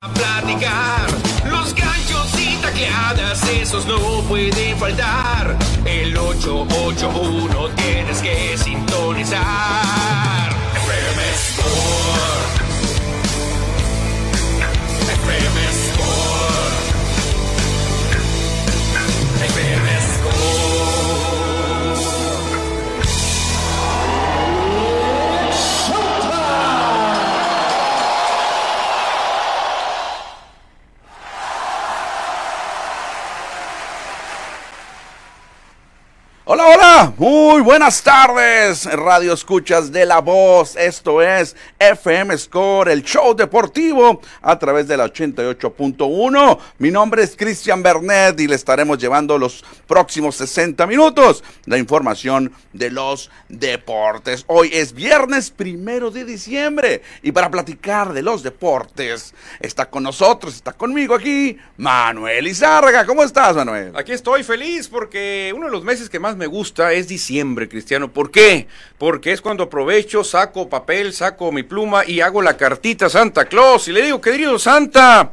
A platicar, los ganchos y tacleadas, esos no pueden faltar. El 881 tienes que sintonizar. FM Sport. Hola, hola, muy buenas tardes, Radio Escuchas de la Voz. Esto es FM Score, el show deportivo a través de la 88.1. Mi nombre es Cristian Bernet y le estaremos llevando los próximos 60 minutos la información de los deportes. Hoy es viernes primero de diciembre y para platicar de los deportes está con nosotros, está conmigo aquí Manuel Izárraga. ¿Cómo estás, Manuel? Aquí estoy feliz porque uno de los meses que más me gusta es diciembre, Cristiano. ¿Por qué? Porque es cuando aprovecho, saco papel, saco mi pluma y hago la cartita a Santa Claus y le digo, querido Santa,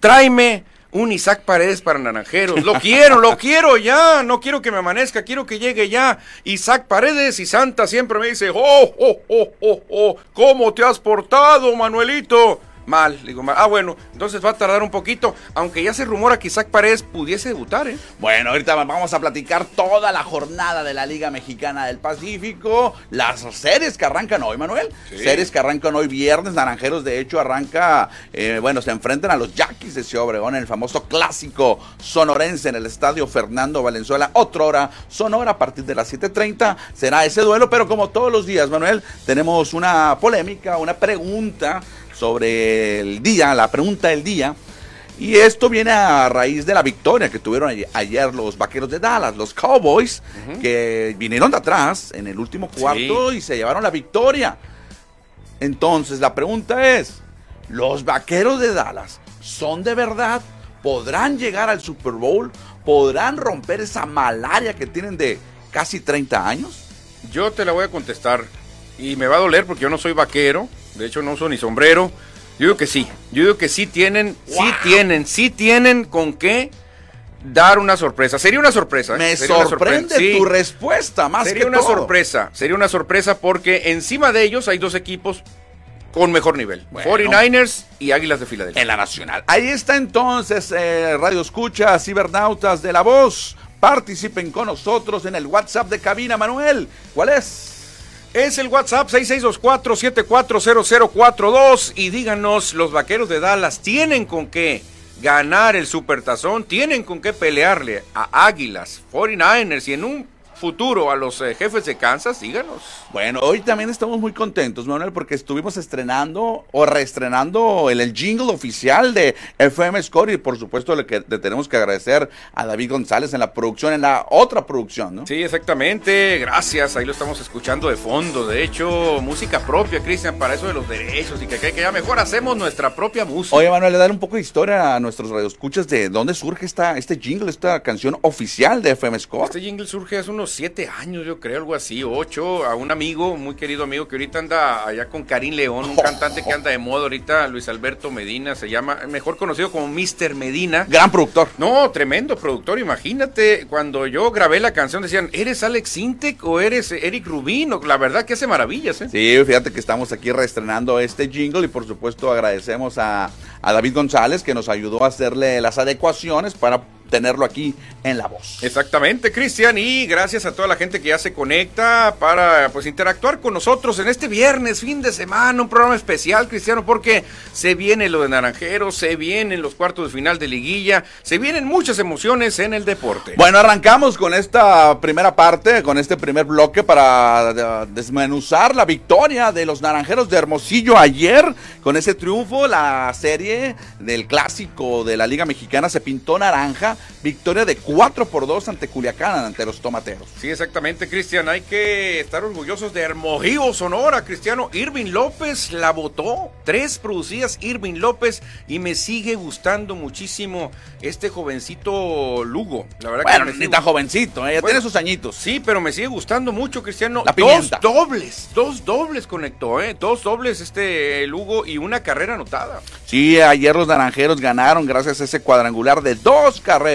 tráeme un Isaac Paredes para naranjeros. Lo quiero, lo quiero ya. No quiero que me amanezca, quiero que llegue ya. Isaac Paredes y Santa siempre me dice, oh, oh, oh, oh, oh, ¿cómo te has portado, Manuelito? Mal, le digo mal. Ah, bueno, entonces va a tardar un poquito, aunque ya se rumora que Isaac Paredes pudiese debutar, ¿eh? Bueno, ahorita vamos a platicar toda la jornada de la Liga Mexicana del Pacífico, las series que arrancan hoy, Manuel. Sí. Series que arrancan hoy viernes, Naranjeros de hecho arranca, eh, bueno, se enfrentan a los Yaquis de Ciudad Obregón en el famoso clásico sonorense en el estadio Fernando Valenzuela. Otra hora sonora a partir de las 7.30 será ese duelo, pero como todos los días, Manuel, tenemos una polémica, una pregunta sobre el día, la pregunta del día. Y esto viene a raíz de la victoria que tuvieron ayer, los vaqueros de Dallas, los Cowboys, que vinieron de atrás en el último cuarto y se llevaron la victoria. Entonces la pregunta es, ¿los vaqueros de Dallas son de verdad? ¿Podrán llegar al Super Bowl? ¿Podrán romper esa malaria que tienen de casi 30 años? Yo te la voy a contestar y me va a doler porque yo no soy vaquero, de hecho no uso ni sombrero. Yo digo que sí, yo digo que sí tienen, sí tienen, sí tienen con qué dar una sorpresa. Sería una sorpresa. ¿eh? Me Sería sorprende sorpresa. Sí. tu respuesta, más Sería que una todo. sorpresa, sería una sorpresa porque encima de ellos hay dos equipos con mejor nivel. Bueno. 49ers y Águilas de Filadelfia. En la Nacional. Ahí está entonces eh, Radio Escucha, Cibernautas de la Voz. Participen con nosotros en el WhatsApp de cabina, Manuel. ¿Cuál es? Es el WhatsApp 6624-740042 y díganos, los vaqueros de Dallas tienen con qué ganar el supertazón, tienen con qué pelearle a Águilas, 49ers y en un futuro a los eh, jefes de Kansas, díganos. Bueno, hoy también estamos muy contentos, Manuel, porque estuvimos estrenando o reestrenando el, el jingle oficial de FM Score y por supuesto le, que, le tenemos que agradecer a David González en la producción, en la otra producción, ¿no? Sí, exactamente, gracias, ahí lo estamos escuchando de fondo, de hecho, música propia, Cristian, para eso de los derechos y que, que, que ya mejor hacemos nuestra propia música. Oye, Manuel, le dar un poco de historia a nuestros radioescuchas de dónde surge esta, este jingle, esta canción oficial de FM Score. Este jingle surge hace unos siete años, yo creo, algo así, ocho, a un amigo, muy querido amigo, que ahorita anda allá con Karim León, un cantante que anda de moda ahorita, Luis Alberto Medina, se llama, mejor conocido como Mr. Medina. Gran productor. No, tremendo productor, imagínate, cuando yo grabé la canción decían, ¿eres Alex Sintek o eres Eric Rubin? La verdad que hace maravillas, ¿eh? Sí, fíjate que estamos aquí reestrenando este jingle y por supuesto agradecemos a, a David González que nos ayudó a hacerle las adecuaciones para tenerlo aquí en la voz. Exactamente, Cristian, y gracias a toda la gente que ya se conecta para pues interactuar con nosotros en este viernes, fin de semana, un programa especial, Cristiano, porque se viene lo de Naranjeros, se vienen los cuartos de final de liguilla, se vienen muchas emociones en el deporte. Bueno, arrancamos con esta primera parte, con este primer bloque para eh, desmenuzar la victoria de los Naranjeros de Hermosillo ayer. Con ese triunfo, la serie del clásico de la Liga Mexicana se pintó naranja victoria de 4 por 2 ante Culiacán, ante los tomateros. Sí, exactamente, Cristian. Hay que estar orgullosos de Hermosillo, Sonora. Cristiano Irving López la votó. Tres producidas Irving López y me sigue gustando muchísimo este jovencito Lugo. La verdad Bueno, que ni tan jovencito, ¿eh? ya Bueno, tiene sus añitos. Sí, pero me sigue gustando mucho, Cristiano. La dos dobles, dos dobles conectó, ¿eh? Dos dobles este Lugo y una carrera anotada. Sí, ayer los naranjeros ganaron gracias a ese cuadrangular de dos carreras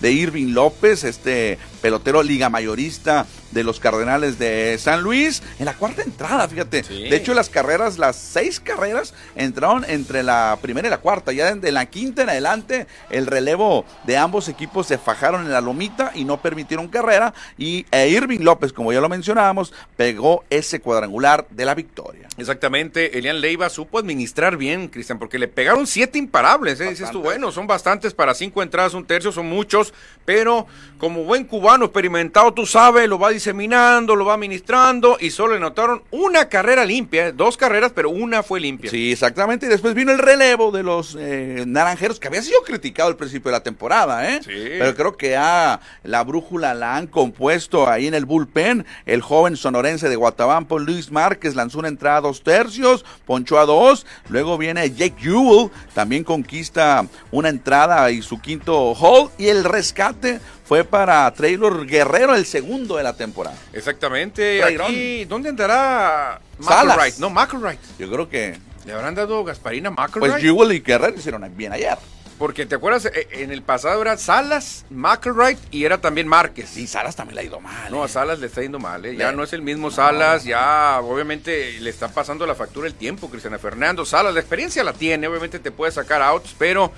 de Irving López, este pelotero liga mayorista de los Cardenales de San Luis, en la cuarta entrada, fíjate. Sí. De hecho, las carreras, las seis carreras, entraron entre la primera y la cuarta. Ya de la quinta en adelante, el relevo de ambos equipos se fajaron en la lomita y no permitieron carrera. Y e Irving López, como ya lo mencionábamos, pegó ese cuadrangular de la victoria. Exactamente, Elian Leiva supo administrar bien, Cristian, porque le pegaron siete imparables, ¿eh? dices tú, bueno, son bastantes para cinco entradas, un tercio, son muchos, pero como buen cubano experimentado, tú sabes, lo va diseminando, lo va administrando y solo le notaron una carrera limpia, ¿eh? dos carreras, pero una fue limpia. Sí, exactamente. Y después vino el relevo de los eh, naranjeros, que había sido criticado al principio de la temporada, ¿eh? Sí. Pero creo que ah, la brújula la han compuesto ahí en el bullpen. El joven sonorense de Guatabampo, Luis Márquez, lanzó una entrada a dos tercios, ponchó a dos. Luego viene Jake Jewell, también conquista una entrada y su quinto hole. Y el rescate fue para Traylor Guerrero, el segundo de la temporada. Exactamente, aquí, ¿dónde andará Salas. McElwright? No, McElwright. Yo creo que, ¿Le habrán dado Gasparina a McElwright? pues Jewell y Guerrero hicieron bien ayer. Porque te acuerdas, Eh, en el pasado era Salas, McElwright y era también Márquez. Y Salas también le ha ido mal. No, ¿eh? a Salas le está yendo mal, ¿eh? ya no es el mismo Salas, ya obviamente le está pasando la factura el tiempo, Cristiana Fernando. Salas, la experiencia la tiene, obviamente te puede sacar outs, pero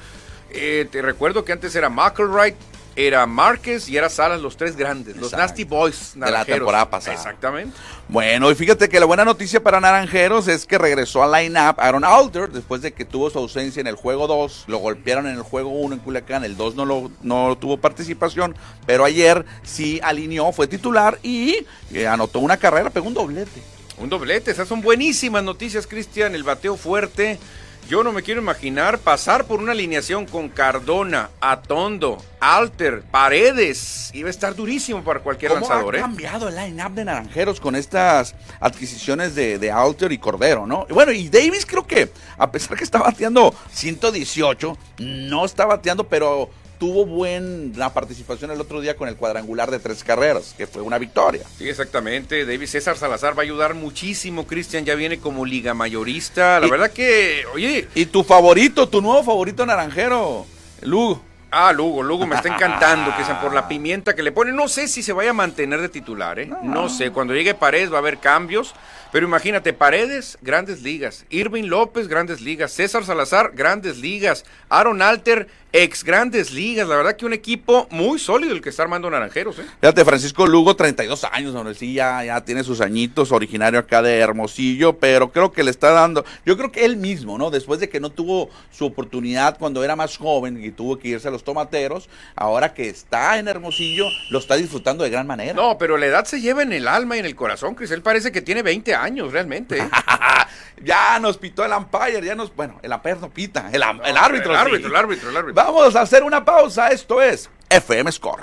eh, te recuerdo que antes era McElwright, era Márquez y era Salas, los tres grandes, los. Nasty Boys De la temporada pasada. Exactamente. Bueno, y fíjate que la buena noticia para Naranjeros es que regresó al line-up Aaron Alter después de que tuvo su ausencia en el juego 2. Lo golpearon en el juego 1 en Culiacán, el 2 no, lo, no tuvo participación, pero ayer sí alineó, fue titular y eh, anotó una carrera, pegó un doblete. Un doblete, esas son buenísimas noticias, Cristian. El bateo fuerte. Yo no me quiero imaginar pasar por una alineación con Cardona, Atondo, Alter, Paredes. Iba a estar durísimo para cualquier ¿Cómo lanzador, ha ¿eh? cambiado el line-up de Naranjeros con estas adquisiciones de, de Alter y Cordero, no? Bueno, y Davis creo que, a pesar que está bateando 118, no está bateando, pero tuvo buena participación el otro día con el cuadrangular de tres carreras, que fue una victoria. Sí, exactamente. David César Salazar va a ayudar muchísimo. Cristian ya viene como liga mayorista. La Y- verdad que, oye, Y tu favorito, tu nuevo favorito naranjero, Lugo. ah, Lugo, Lugo me está encantando, Cristian, por la pimienta que le pone. No sé si se vaya a mantener de titular, ¿eh? No sé. Cuando llegue Paredes va a haber cambios. Pero imagínate, Paredes, grandes ligas. Irving López, grandes ligas. César Salazar, grandes ligas. Aaron Alter, ex grandes ligas. La verdad que un equipo muy sólido el que está armando Naranjeros, ¿eh? Fíjate, Francisco Lugo, 32 años, hombre, sí, ya, ya tiene sus añitos, originario acá de Hermosillo, pero creo que le está dando, yo creo que él mismo, ¿no? Después de que no tuvo su oportunidad cuando era más joven y tuvo que irse a los tomateros, ahora que está en Hermosillo, lo está disfrutando de gran manera. No, pero la edad se lleva en el alma y en el corazón, Cris. Él parece que tiene 20 años realmente. ¿eh? ya nos pitó el umpire, ya nos, bueno, el umpire no pita, el, árbitro. El sí. árbitro, el árbitro, el árbitro. Vamos a hacer una pausa, esto es FM Score.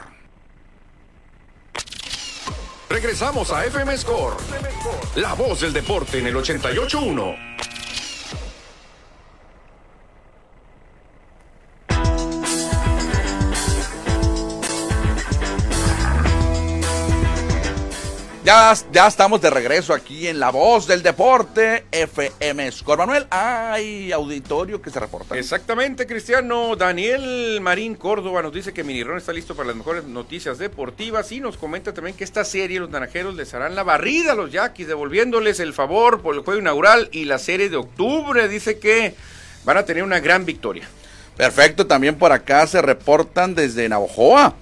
Regresamos a FM Score. La voz del deporte en el 88.1. Ya, ya estamos de regreso aquí en La Voz del Deporte, FM Score. Manuel, hay auditorio que se reporta. Exactamente, Cristiano. Daniel Marín Córdoba nos dice que Minirón está listo para las mejores noticias deportivas y nos comenta también que esta serie los naranjeros les harán la barrida a los yaquis, devolviéndoles el favor por el juego inaugural y la serie de octubre. Dice que van a tener una gran victoria. Perfecto, también por acá se reportan desde Navojoa.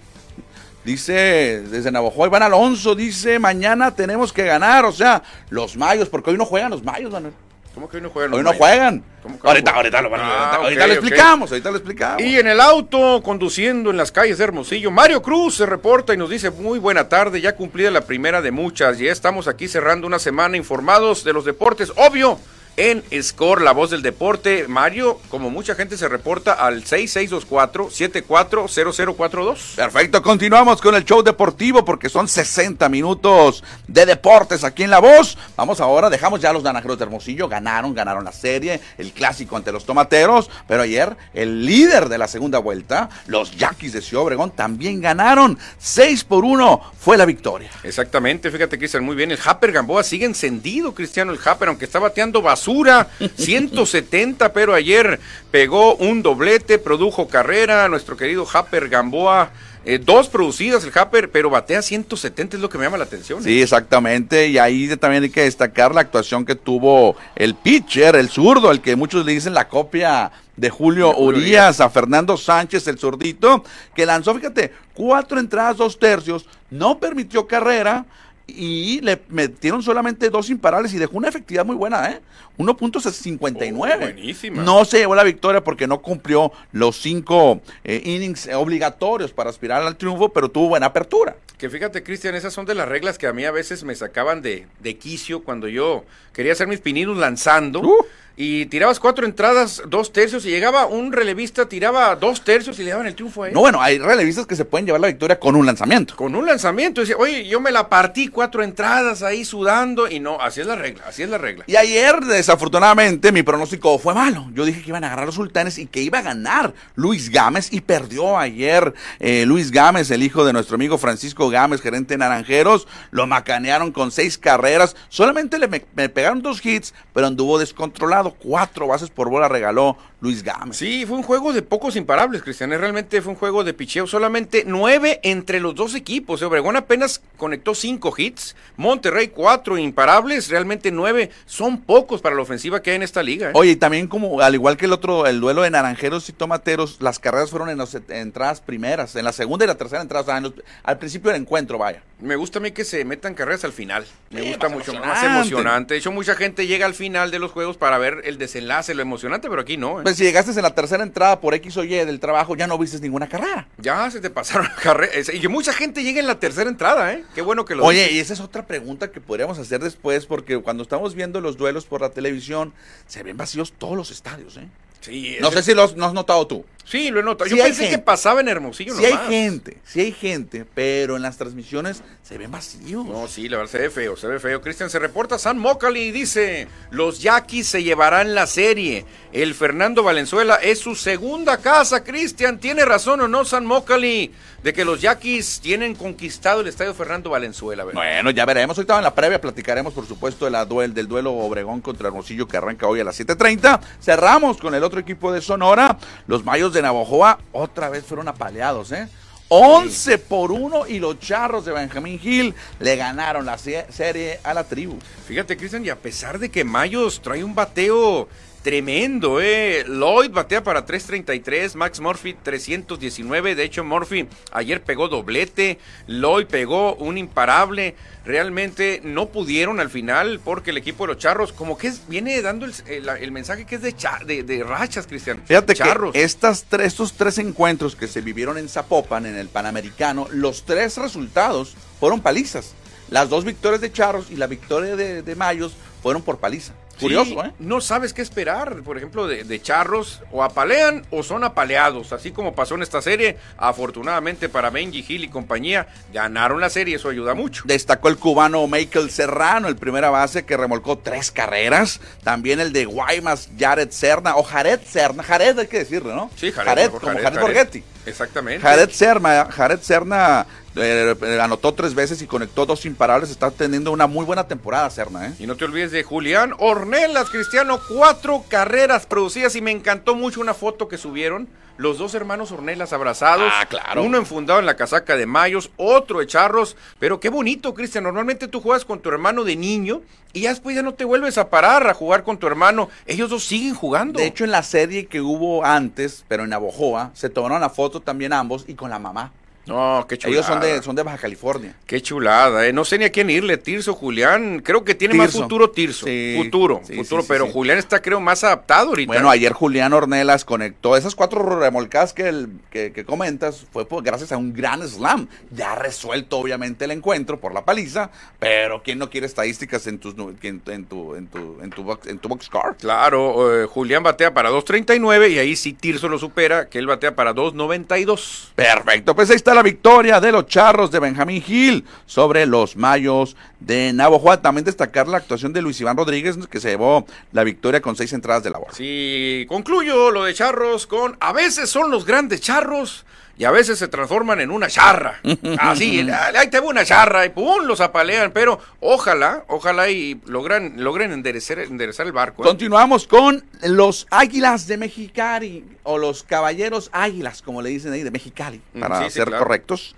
Dice, desde Navojoa, Iván Alonso dice, mañana tenemos que ganar, o sea, los mayos, porque hoy no juegan los mayos, Manuel. ¿Cómo que hoy no juegan? los Hoy no mayos? juegan. ¿Cómo que Ahorita, ahorita lo, van a- Ah, ahorita, lo explicamos, ahorita lo explicamos. Y en el auto, conduciendo en las calles de Hermosillo, Mario Cruz se reporta y nos dice muy buena tarde, ya cumplida la primera de muchas, ya estamos aquí cerrando una semana informados de los deportes. Obvio, en Score, la voz del deporte. Mario, como mucha gente se reporta al 6624-740042. Perfecto, continuamos con el show deportivo porque son 60 minutos de deportes aquí en La Voz. Vamos ahora, dejamos ya los naranjeros de Hermosillo, ganaron, ganaron la serie, el clásico ante los tomateros, pero ayer el líder de la segunda vuelta, los Yaquis de Ciudad Obregón, también ganaron. 6 por 1 fue la victoria. Exactamente, fíjate, Cristian, muy bien. El Happer Gamboa sigue encendido, Cristiano, el Happer, aunque está bateando basura, 170, pero ayer pegó un doblete, produjo carrera, nuestro querido Happer Gamboa. eh, dos producidas el Happer, pero batea 170 es lo que me llama la atención. ¿eh? Sí, exactamente. Y ahí también hay que destacar la actuación que tuvo el pitcher, el zurdo, el que muchos le dicen la copia de Julio, De Julio Urias a Fernando Sánchez, el zurdito, que lanzó, fíjate, cuatro entradas, dos tercios, no permitió carrera y le metieron solamente dos imparables y dejó una efectividad muy buena, ¿eh? 1.59. Oh, buenísima. No se llevó la victoria porque no cumplió los cinco eh, innings obligatorios para aspirar al triunfo, pero tuvo buena apertura. Que fíjate, Cristian, esas son de las reglas que a mí a veces me sacaban de, de quicio cuando yo quería hacer mis pininos lanzando. Uh. Y tirabas cuatro entradas, dos tercios, y llegaba un relevista, tiraba dos tercios y le daban el triunfo a él. No, bueno, hay relevistas que se pueden llevar la victoria con un lanzamiento. Con un lanzamiento, dice, oye, yo me la partí cuatro entradas ahí sudando, y no, así es la regla, así es la regla. Y ayer, desafortunadamente, mi pronóstico fue malo. Yo dije que iban a agarrar los sultanes y que iba a ganar Luis Gámez y perdió ayer eh, Luis Gámez, el hijo de nuestro amigo Francisco Gámez, gerente de Naranjeros. Lo macanearon con seis carreras. Solamente le me, me pegaron dos hits, pero anduvo descontrolado. Cuatro bases por bola regaló Luis Gámez. Sí, fue un juego de pocos imparables, Cristian. Realmente fue un juego de picheo. Solamente nueve entre los dos equipos. Obregón apenas conectó cinco hits. Monterrey cuatro imparables. Realmente nueve son pocos para la ofensiva que hay en esta liga. ¿eh? Oye, y también como al igual que el otro, el duelo de naranjeros y tomateros, las carreras fueron en las entradas primeras, en la segunda y la tercera entrada, o sea, en los- al principio del encuentro, vaya. Me gusta a mí que se metan carreras al final. Me Sí, gusta más mucho más emocionante. emocionante. De hecho, mucha gente llega al final de los juegos para ver el desenlace, lo emocionante, pero aquí no. ¿eh? Pues si llegaste en la tercera entrada por X o Y del trabajo, ya no viste ninguna carrera. Ya se te pasaron carreras. Y que mucha gente llega en la tercera entrada, ¿eh? Qué bueno que lo Oye, dices. y esa es otra pregunta que podríamos hacer después, porque cuando estamos viendo los duelos por la televisión, se ven vacíos todos los estadios, ¿eh? Sí, No sé si lo has, no has notado tú. Sí, lo he notado. Sí Yo pensé que pasaba en Hermosillo Sí hay gente, sí hay gente, pero en las transmisiones se ven vacíos. No, sí, la verdad se ve feo, se ve feo. Cristian se reporta, San Mocali y dice, los Yaquis se llevarán la serie. El Fernando Valenzuela es su segunda casa, Cristian. ¿Tiene razón o no San Mocali de que los Yaquis tienen conquistado el estadio Fernando Valenzuela? ¿verdad? Bueno, ya veremos. Ahorita en la previa platicaremos, por supuesto, de la duel, del duelo Obregón contra Hermosillo que arranca hoy a las 7.30. Cerramos con el otro equipo de Sonora. Los Mayos de Navojoa otra vez fueron apaleados, ¿eh? 11 por 1 y los Charros de Benjamín Hill le ganaron la se- serie a la tribu. Fíjate, Cristian, y a pesar de que Mayos trae un bateo tremendo, ¿eh? Lloyd batea para 333, Max Murphy 319. De hecho, Murphy ayer pegó doblete, Lloyd pegó un imparable. Realmente no pudieron al final porque el equipo de los Charros, como que es- viene dando el, el- el mensaje que es de, cha- de, de rachas, Cristian. Fíjate Charros. que estas tres, estos tres encuentros que se vivieron en Zapopan, en el Panamericano, los tres resultados fueron palizas. Las dos victorias de Charros y la victoria de, de Mayos fueron por paliza. Curioso, Sí, ¿eh? No sabes qué esperar, por ejemplo, de, de charros, o apalean o son apaleados, así como pasó en esta serie. Afortunadamente para Benji Hill y compañía, ganaron la serie, eso ayuda mucho. Destacó el cubano Michael Serrano, el primera base que remolcó tres carreras. También el de Guaymas, Jared Serna, o Jared Serna, Jared hay que decirlo, ¿no? Sí, Jared, mejor como Jared, Jared, Jared. Exactamente. Jared Serna, Jared Serna eh, eh, anotó tres veces y conectó dos imparables. Está teniendo una muy buena temporada, Serna, ¿eh? Y no te olvides de Julián Ornelas, Cristiano, cuatro carreras producidas y me encantó mucho una foto que subieron. Los dos hermanos Ornelas abrazados. Ah, claro. Uno enfundado en la casaca de Mayos, otro de Charros. Pero qué bonito, Cristian. Normalmente tú juegas con tu hermano de niño y ya después ya no te vuelves a parar a jugar con tu hermano. Ellos dos siguen jugando. De hecho, en la serie que hubo antes, pero en Navojoa, se tomaron la foto también ambos y con la mamá. No, qué chulada. Ellos son de, son de Baja California. Qué chulada, ¿eh? No sé ni a quién irle, Tirso, Julián. Creo que tiene más futuro Tirso. Sí, futuro, sí, futuro. sí, pero. Julián está, creo, más adaptado ahorita. Bueno, ayer Julián Ornelas conectó esas cuatro remolcadas que, el- que, que comentas, fue por- gracias a un gran slam. Ya resuelto, obviamente, el encuentro por la paliza, pero ¿quién no quiere estadísticas en, tus, en, en tu, en, tu, en, tu box, en tu boxcar? Claro, eh, Julián batea para 2.39 y ahí sí Tirso lo supera, que él batea para 2.92. Perfecto, pues ahí está la victoria de los charros de Benjamín Gil sobre los mayos de Navojoa. También destacar la actuación de Luis Iván Rodríguez, que se llevó la victoria con seis entradas de labor. Sí, concluyo lo de charros con a veces son los grandes charros y a veces se transforman en una charra. Así, ahí te va una charra y pum, los apalean, pero ojalá, ojalá y logran, logren enderecer, enderezar el barco. ¿eh? Continuamos con los Águilas de Mexicali, o los Caballeros Águilas, como le dicen ahí, de Mexicali, Mm, para sí, sí, ser claro. correctos.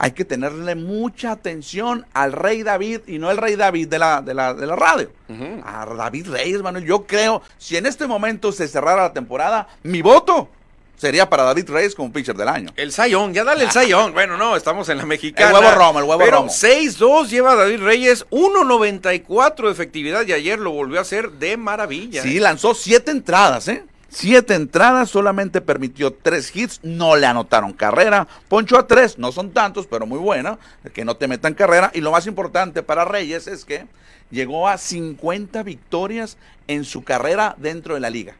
Hay que tenerle mucha atención al Rey David, y no el Rey David de la, de la, de la radio, a David Reyes, Manuel. Yo creo, si en este momento se cerrara la temporada, mi voto sería para David Reyes como pitcher del año. El Sayón, ya dale el Sayón. Bueno, no, estamos en la mexicana. El huevo romo, el huevo pero romo. 6-2 lleva David Reyes, 1.94 de efectividad y ayer lo volvió a hacer de maravilla. Sí, lanzó siete entradas, ¿eh? Siete entradas, solamente permitió tres hits, no le anotaron carrera, poncho a tres, no son tantos, pero muy buena, que no te metan carrera. Y lo más importante para Reyes es que llegó a 50 victorias en su carrera dentro de la liga.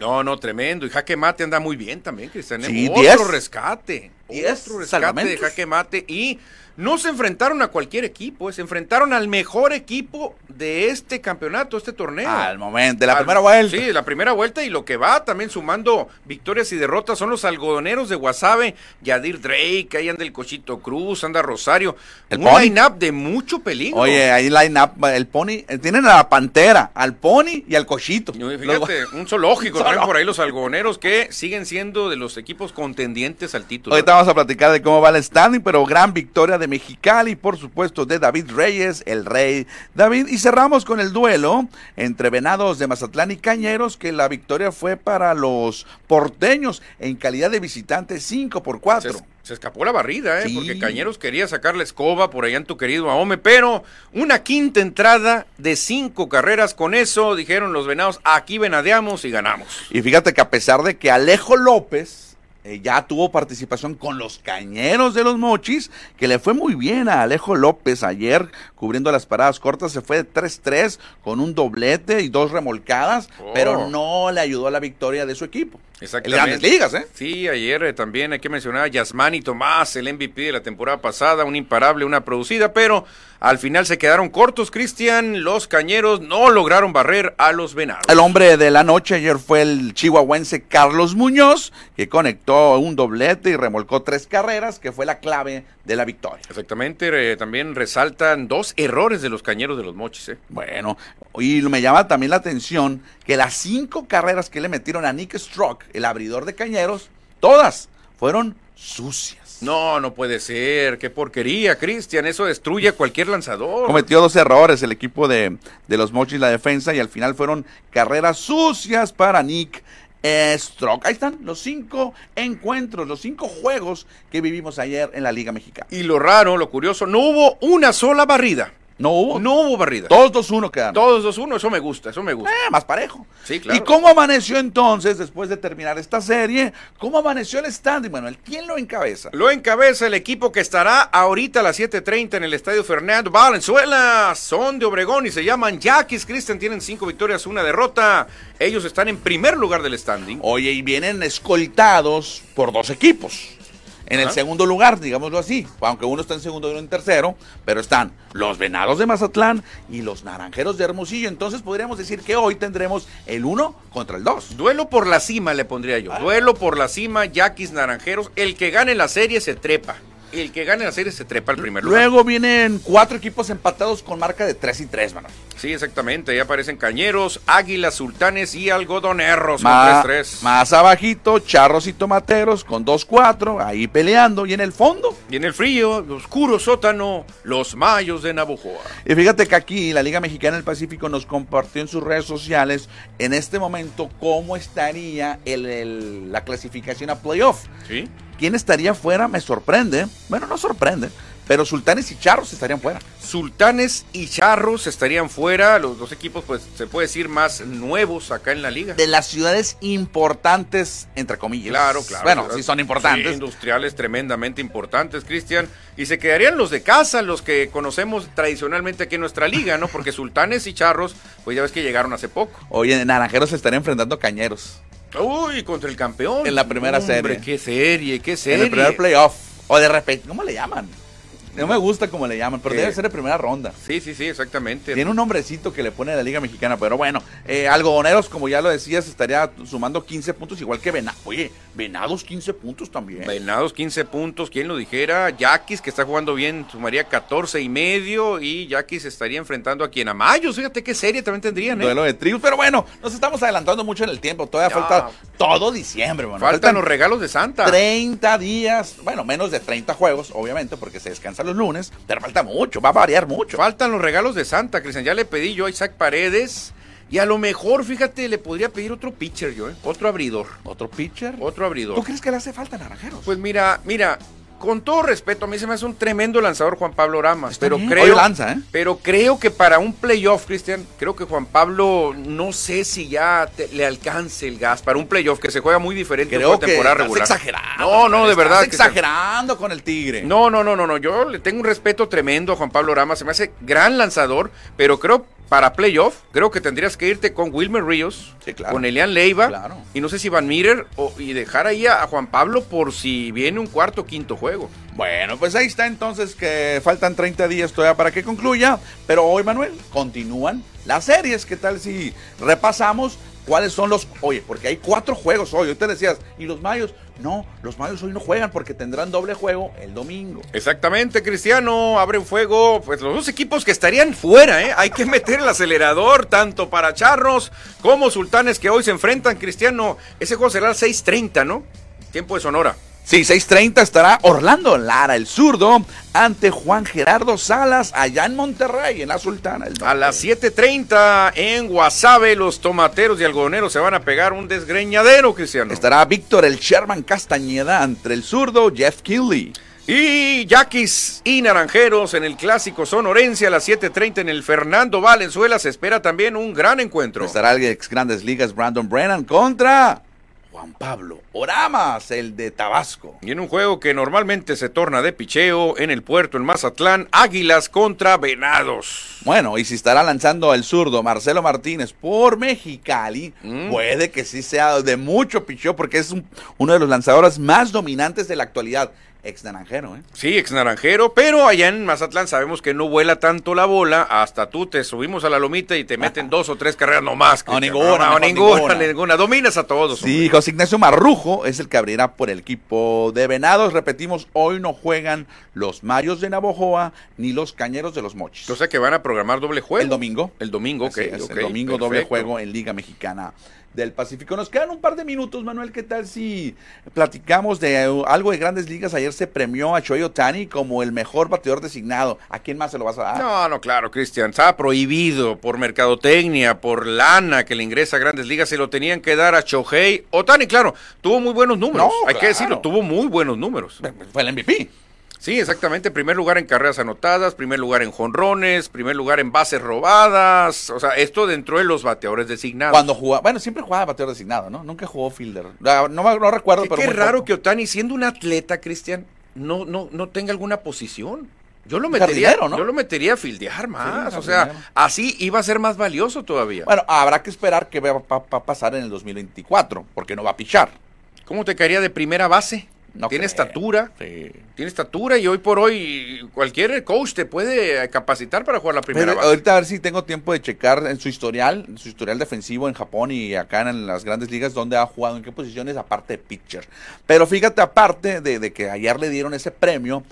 No, no, tremendo. Y Jaque Mate anda muy bien también, Cristian. ¿eh? Sí, Otro 10. rescate. Diez Otro rescate de. Jaque Mate. Y no se enfrentaron a cualquier equipo, se enfrentaron al mejor equipo de este campeonato, este torneo. Al momento, de la Al- primera vuelta. Sí, la primera vuelta y lo que va también sumando victorias y derrotas son los algodoneros de Guasave, Yadir Drake, ahí anda el Cochito Cruz, anda Rosario. El Un line-up de mucho peligro. Oye, ahí line up, el pony, eh, tienen a la pantera, al pony y al cochito. Los- Fíjate, un zoológico zoológico. por ahí los algodoneros que siguen siendo de los equipos contendientes al título. Ahorita vamos a platicar de cómo va el standing, pero gran victoria de Mexicali, por supuesto, de David Reyes, el rey David. Y cerramos con el duelo entre Venados de Mazatlán y Cañeros, que la victoria fue para los porteños en calidad de visitantes 5 por Se, 4. es- se escapó la barrida, ¿eh? Sí. porque Cañeros quería sacar la escoba por allá en tu querido Ahome, pero una quinta entrada de cinco carreras. Con eso dijeron los venados, aquí venadeamos y ganamos. Y fíjate que a pesar de que Alejo López eh, ya tuvo participación con los cañeros de los mochis, que le fue muy bien a Alejo López ayer cubriendo las paradas cortas, se fue de 3-3 con un doblete y dos remolcadas, Oh. pero no le ayudó a la victoria de su equipo. En Exactamente. grandes ligas, ¿eh? Sí, ayer eh, también hay que mencionar a Yasmani Tomás, el MVP de la temporada pasada, un imparable, una producida, pero al final se quedaron cortos, Cristian. Los cañeros no lograron barrer a los venados. El hombre de la noche ayer fue el chihuahuense Carlos Muñoz, que conectó un doblete y remolcó tres carreras, que fue la clave de la victoria. Exactamente, eh, también resaltan dos errores de los cañeros de los mochis. ¿eh? Bueno, y me llama también la atención que las cinco carreras que le metieron a Nick Strock, el abridor de cañeros, todas fueron sucias. No, no puede ser, qué porquería, Cristian, eso destruye a cualquier lanzador. Cometió dos errores el equipo de, de los Mochis, la defensa, y al final fueron carreras sucias para Nick Strock. Ahí están los cinco encuentros, los cinco juegos que vivimos ayer en la Liga Mexicana. Y lo raro, lo curioso, no hubo una sola barrida. No hubo. No hubo barrida. Todos 2-1 quedaron. Todos 2-1, eso me gusta, eso me gusta. Eh, más parejo. Sí, claro. ¿Y cómo amaneció entonces, después de terminar esta serie? ¿Cómo amaneció el standing, Manuel? ¿Quién lo encabeza? Lo encabeza el equipo que estará ahorita a las 7.30 en el Estadio Fernando Valenzuela. Son de Obregón y se llaman Yaquis. Cristian tienen cinco victorias, una derrota. Ellos están en primer lugar del standing. Oye, y vienen escoltados por dos equipos. En el segundo lugar, digámoslo así, aunque uno está en segundo y uno en tercero, pero están los Venados de Mazatlán y los Naranjeros de Hermosillo. Entonces podríamos decir que hoy tendremos el uno contra el dos. Duelo por la cima, le pondría yo. Duelo por la cima, Yaquis Naranjeros. El que gane la serie se trepa. El que gane la serie se trepa al primer lugar. Luego vienen cuatro equipos empatados con marca de 3 y 3, Manuel. Sí, exactamente. Ahí aparecen Cañeros, Águilas, Sultanes y Algodoneros Más, con 3-3. más abajito, Charros y Tomateros con 2-4, ahí peleando. Y en el fondo, Y en el frío, el oscuro sótano, los Mayos de Navojoa. y fíjate que aquí la Liga Mexicana del Pacífico nos compartió en sus redes sociales en este momento cómo estaría el- el- la clasificación a playoff. ¿Sí? ¿Quién estaría fuera? Me sorprende. Bueno, no sorprende. Pero Sultanes y Charros estarían fuera. Sultanes y Charros estarían fuera, los dos equipos, pues se puede decir, más nuevos acá en la liga. De las ciudades importantes, entre comillas. Claro, claro. Bueno, sí son importantes. Sí, industriales tremendamente importantes, Cristian. Y se quedarían los de casa, los que conocemos tradicionalmente aquí en nuestra liga, ¿no? Porque Sultanes y Charros, pues ya ves que llegaron hace poco. Oye, Naranjeros se estaría enfrentando a Cañeros. Uy, contra el campeón. En la primera Hombre, serie. qué serie, qué serie. En el primer playoff. O de repente, ¿cómo le llaman? No me gusta cómo le llaman, pero debe ser de primera ronda. Sí, sí, sí, exactamente. Tiene un nombrecito que le pone la Liga Mexicana, pero bueno, eh, Algodoneros, como ya lo decías, estaría sumando 15 puntos, igual que Venados. Oye, Venados 15 puntos también. Venados 15 puntos, ¿quién lo dijera? Yaquis, que está jugando bien, sumaría 14 y medio. Y Yaquis estaría enfrentando a quien a Mayos. Fíjate qué serie también tendrían, ¿eh? Duelo de tribus, pero bueno, nos estamos adelantando mucho en el tiempo. Todavía falta todo diciembre, mano. Faltan los regalos de Santa. 30 días, bueno, menos de 30 juegos, obviamente, porque se descansa los lunes, pero falta mucho, va a variar mucho. Faltan los regalos de Santa, Cristian. Ya le pedí yo a Isaac Paredes. Y a lo mejor, fíjate, le podría pedir otro pitcher yo, ¿eh? Otro abridor. ¿Otro pitcher? Otro abridor. ¿Tú crees que le hace falta Naranjeros? Pues mira, mira, con todo respeto, a mí se me hace un tremendo lanzador Juan Pablo Ramas, Está pero bien. creo lanza, ¿eh? pero creo que para un playoff, Cristian, creo que Juan Pablo no sé si ya te- le alcance el gas para un playoff que se juega muy diferente a Creo una que temporada estás regular. exagerando. No, no, de estás verdad. Exagerando con el Tigre. No, no, no, no, no. Yo le tengo un respeto tremendo a Juan Pablo Rama. Se me hace gran lanzador, pero creo para playoff, creo que tendrías que irte con Wilmer Ríos, Sí, claro. con Elian Leiva, Claro. y no sé si Van Meter, o, y dejar ahí a, a Juan Pablo por si viene un cuarto o quinto juego. Bueno, pues ahí está entonces que faltan 30 días todavía para que concluya. Pero hoy, Manuel, continúan las series. ¿Qué tal si repasamos cuáles son los... Oye, porque hay cuatro juegos hoy. Hoy te decías, ¿y los mayos? No, los mayos hoy no juegan porque tendrán doble juego el domingo. Exactamente, Cristiano, abren fuego, pues los dos equipos que estarían fuera, ¿eh? Hay que meter el acelerador, tanto para Charros como Sultanes que hoy se enfrentan, Cristiano. Ese juego será a las 6.30, ¿no? Tiempo de Sonora. Sí, 6.30 estará Orlando Lara, el zurdo, ante Juan Gerardo Salas, allá en Monterrey, en la Sultana. el A las 7.30 en Guasave, los tomateros y algodoneros se van a pegar un desgreñadero, Cristiano. Estará Víctor el Sherman Castañeda ante el zurdo Jeff Kinley. Y Yaquis y Naranjeros en el clásico sonorense a las 7.30 en el Fernando Valenzuela. Se espera también un gran encuentro. Estará el ex Grandes Ligas Brandon Brennan contra Juan Pablo Oramas, el de Tabasco. Y en un juego que normalmente se torna de picheo en el puerto en Mazatlán, Águilas contra Venados. Bueno, y si estará lanzando el zurdo Marcelo Martínez por Mexicali, Mm. puede que sí sea de mucho picheo porque es un- uno de los lanzadores más dominantes de la actualidad. Ex naranjero, ¿eh? Sí, ex naranjero, pero allá en Mazatlán sabemos que no vuela tanto la bola, hasta tú te subimos a la lomita y te meten dos o tres carreras nomás. No, ninguna, No, mejor ninguna, ninguna. ninguna. Dominas a todos. Sí, hombre. José Ignacio Marrujo es el que abrirá por el equipo de Venados. Repetimos, hoy no juegan los Mayos de Navojoa ni los Cañeros de los Mochis. O sea que van a programar doble juego. El domingo. El domingo, ok. Así es, ok, el domingo doble juego en Liga Mexicana del Pacífico. Nos quedan un par de minutos, Manuel. ¿Qué tal si platicamos de eh, algo de grandes ligas? Ayer se premió a Shohei Otani como el mejor bateador designado. ¿A quién más se lo vas a dar? No, no, claro, Cristian. Estaba prohibido por mercadotecnia, por lana que le ingresa a grandes ligas. Se lo tenían que dar a Chohei. Otani, claro, tuvo muy buenos números. No, Hay que decirlo, tuvo muy buenos números. Fue el MVP. Sí, exactamente. Primer lugar en carreras anotadas, primer lugar en jonrones, primer lugar en bases robadas. O sea, esto dentro de los bateadores designados. Cuando jugaba, bueno, siempre jugaba bateador designado, ¿no? Nunca jugó fielder. No, no, me- no recuerdo, Qué, pero. qué raro poco. que Otani, siendo un atleta, Cristian, no, no, no tenga alguna posición. Yo lo metería, ¿no? yo lo metería a fildear más. Sí, o sea, así iba a ser más valioso todavía. Bueno, habrá que esperar qué va a pasar en el 2024, porque no va a pichar. ¿Cómo te caería de primera base? No tiene creo. estatura, Sí. tiene estatura y hoy por hoy cualquier coach te puede capacitar para jugar la primera Pero base. ahorita a ver si tengo tiempo de checar en su historial, en su historial defensivo en Japón y acá en las grandes ligas, donde ha jugado, en qué posiciones, aparte de pitcher. Pero fíjate, aparte de, de que ayer le dieron ese premio,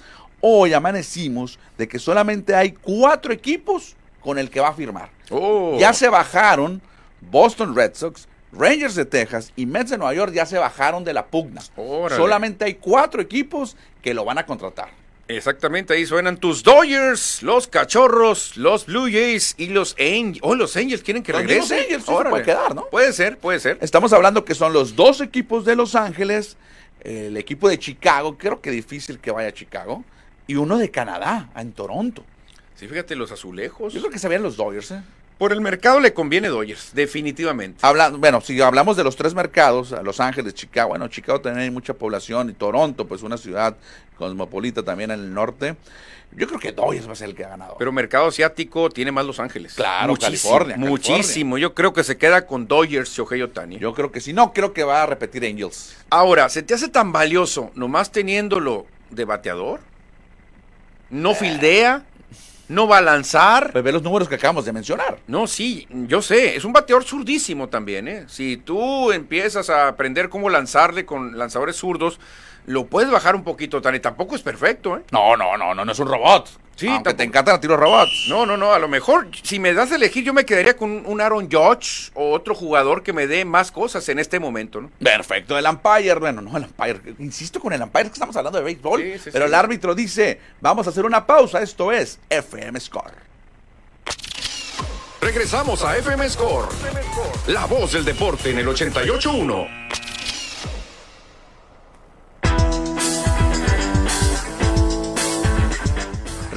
hoy amanecimos de que solamente hay cuatro equipos con el que va a firmar. Oh. Ya se bajaron Boston Red Sox, Rangers de Texas y Mets de Nueva York ya se bajaron de la pugna. Órale. Solamente hay cuatro equipos que lo van a contratar. Exactamente, ahí suenan tus Dodgers, los Cachorros, los Blue Jays y los Angels. Oh, los Angels quieren que Los regrese. mismos Angels, sí se puede quedar, ¿no? Puede ser, puede ser. Estamos hablando que son los dos equipos de Los Ángeles, el equipo de Chicago, creo que difícil que vaya a Chicago, y uno de Canadá, en Toronto. Sí, fíjate, los azulejos. Yo creo que se veían los Dodgers, ¿eh? Por el mercado le conviene Dodgers, definitivamente. Habla, bueno, si hablamos de los tres mercados, Los Ángeles, Chicago, bueno, Chicago también hay mucha población, y Toronto, pues una ciudad cosmopolita también en el norte. Yo creo que Dodgers va a ser el que ha ganado. Pero mercado asiático tiene más Los Ángeles. Claro, California, Muchísimo. Yo creo que se queda con Dodgers, Shohei Otani. Yo creo que sí. No, creo que va a repetir Angels. Ahora, ¿se te hace tan valioso nomás teniéndolo de bateador? ¿No fildea? ¿No va a lanzar? Pues ve los números que acabamos de mencionar. No, sí, yo sé. Es un bateador zurdísimo también, ¿eh? Si tú empiezas a aprender cómo lanzarle con lanzadores zurdos, lo puedes bajar un poquito, Tani. Tampoco es perfecto, ¿eh? No, no, no, no, no es un robot. Sí, Aunque tampoco- te encantan los tiros robots. No, no, no, a lo mejor si me das a elegir yo me quedaría con un Aaron Judge o otro jugador que me dé más cosas en este momento, ¿no? Perfecto, el umpire, bueno, no el umpire, insisto con el umpire que estamos hablando de béisbol, Sí, sí, pero sí. el árbitro dice, vamos a hacer una pausa, esto es FM Score. Regresamos a FM Score. La voz del deporte en el 88.1.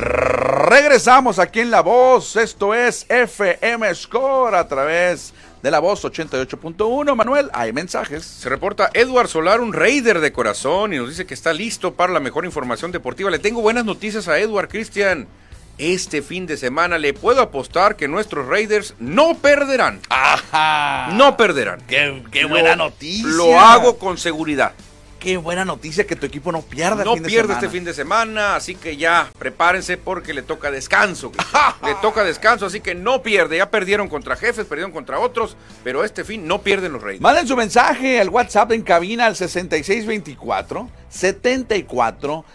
Regresamos aquí en La Voz, esto es FM Score a través de La Voz 88.1. Manuel, hay mensajes. Se reporta Edward Solar, un raider de corazón, y nos dice que está listo para la mejor información deportiva. Le tengo buenas noticias a Edward Cristian. Este fin de semana le puedo apostar que nuestros Raiders no perderán. Ajá. No perderán. Qué, qué Lo- buena noticia. Lo hago con seguridad. Qué buena noticia que tu equipo no pierda. el No fin de pierde semana. este fin de semana, así que ya prepárense porque le toca descanso. Le toca descanso, así que no pierde. Ya perdieron contra jefes, perdieron contra otros, pero este fin no pierden los Raiders. Manden su mensaje al WhatsApp en cabina al 6624 74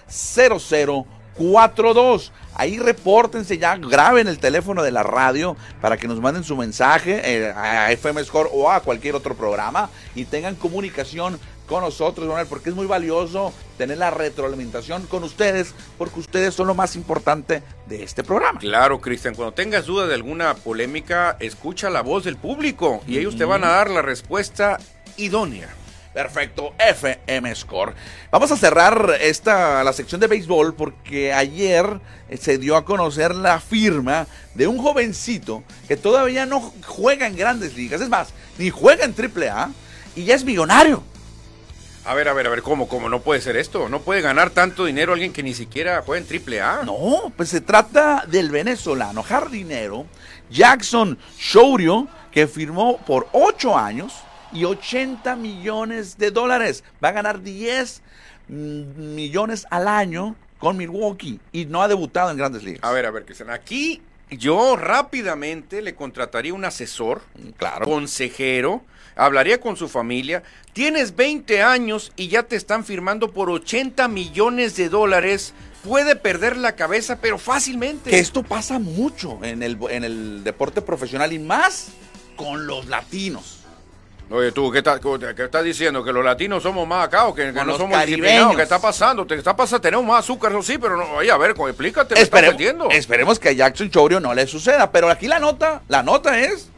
0042. Ahí repórtense ya, graben el teléfono de la radio para que nos manden su mensaje eh, a FM Score o a cualquier otro programa y tengan comunicación con nosotros, Manuel, porque es muy valioso tener la retroalimentación con ustedes, porque ustedes son lo más importante de este programa. Claro, Cristian, cuando tengas duda de alguna polémica, escucha la voz del público y ellos te van a dar la respuesta idónea. Perfecto, FM Score. Vamos a cerrar esta la sección de béisbol porque ayer eh, se dio a conocer la firma de un jovencito que todavía no juega en grandes ligas, es más, ni juega en AAA y ya es millonario. A ver, a ver, a ver, ¿cómo, cómo? No puede ser esto. No puede ganar tanto dinero alguien que ni siquiera juega en triple A. No, pues se trata del venezolano jardinero Jackson Shourio, que firmó por 8 años y 80 millones de dólares. Va a ganar 10 mm, millones al año con Milwaukee y no ha debutado en grandes ligas. A ver, a ver, Cristian, aquí yo rápidamente le contrataría un asesor, claro. consejero, hablaría con su familia. Tienes 20 años y ya te están firmando por 80 millones de dólares. Puede perder la cabeza, pero fácilmente. Que esto pasa mucho en el, en el deporte profesional y más con los latinos. Oye, tú, ¿qué, estás- qué estás diciendo? ¿Que los latinos somos más acá o que, no somos disciplinados? ¿Qué está pasando? ¿Te está pasando? Tenemos más azúcar, eso sí, pero no, oye, a ver, explícate, me estás esperemos que a Jackson Chourio no le suceda, pero aquí la nota, la nota es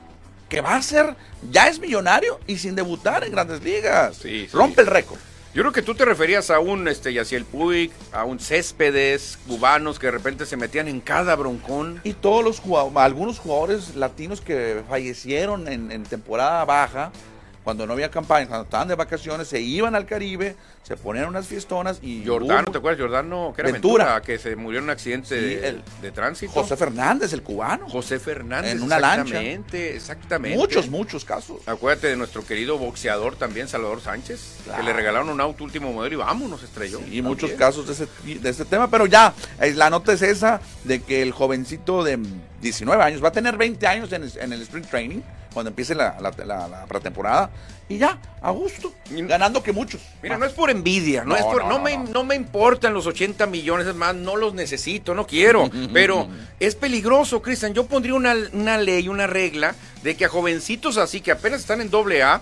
que va a ser, ya es millonario y sin debutar en grandes ligas. Sí, sí. Rompe el récord. Yo creo que tú te referías a un este, Yaciel Puig, a un Céspedes, cubanos que de repente se metían en cada broncón. Y todos los jugadores, algunos jugadores latinos que fallecieron en, en temporada baja, cuando no había campaña, cuando estaban de vacaciones, se iban al Caribe, se ponían unas fiestonas y Jordano, ¿te acuerdas? Jordano, que era Ventura. Ventura, que se murió en un accidente Sí, de, el- de tránsito. José Fernández, el cubano. José Fernández. En una lancha. Exactamente, exactamente. Muchos, muchos casos. Acuérdate de nuestro querido boxeador también, Salvador Sánchez, Claro. que le regalaron un auto último modelo y vámonos, estrelló. Y muchos casos de ese, de este tema, pero ya, eh, la nota es esa, de que el jovencito de 19 años va a tener 20 años en el, en el Spring Training, cuando empiece la, la- la- la pretemporada, y ya, a gusto, ganando que muchos. Mira, no es por envidia, no, No, es por, no, me, no. no me importan los 80 millones, es más, no los necesito, no quiero, pero es peligroso, Cristian. Yo pondría una, una ley, una regla de que a jovencitos así que apenas están en doble A,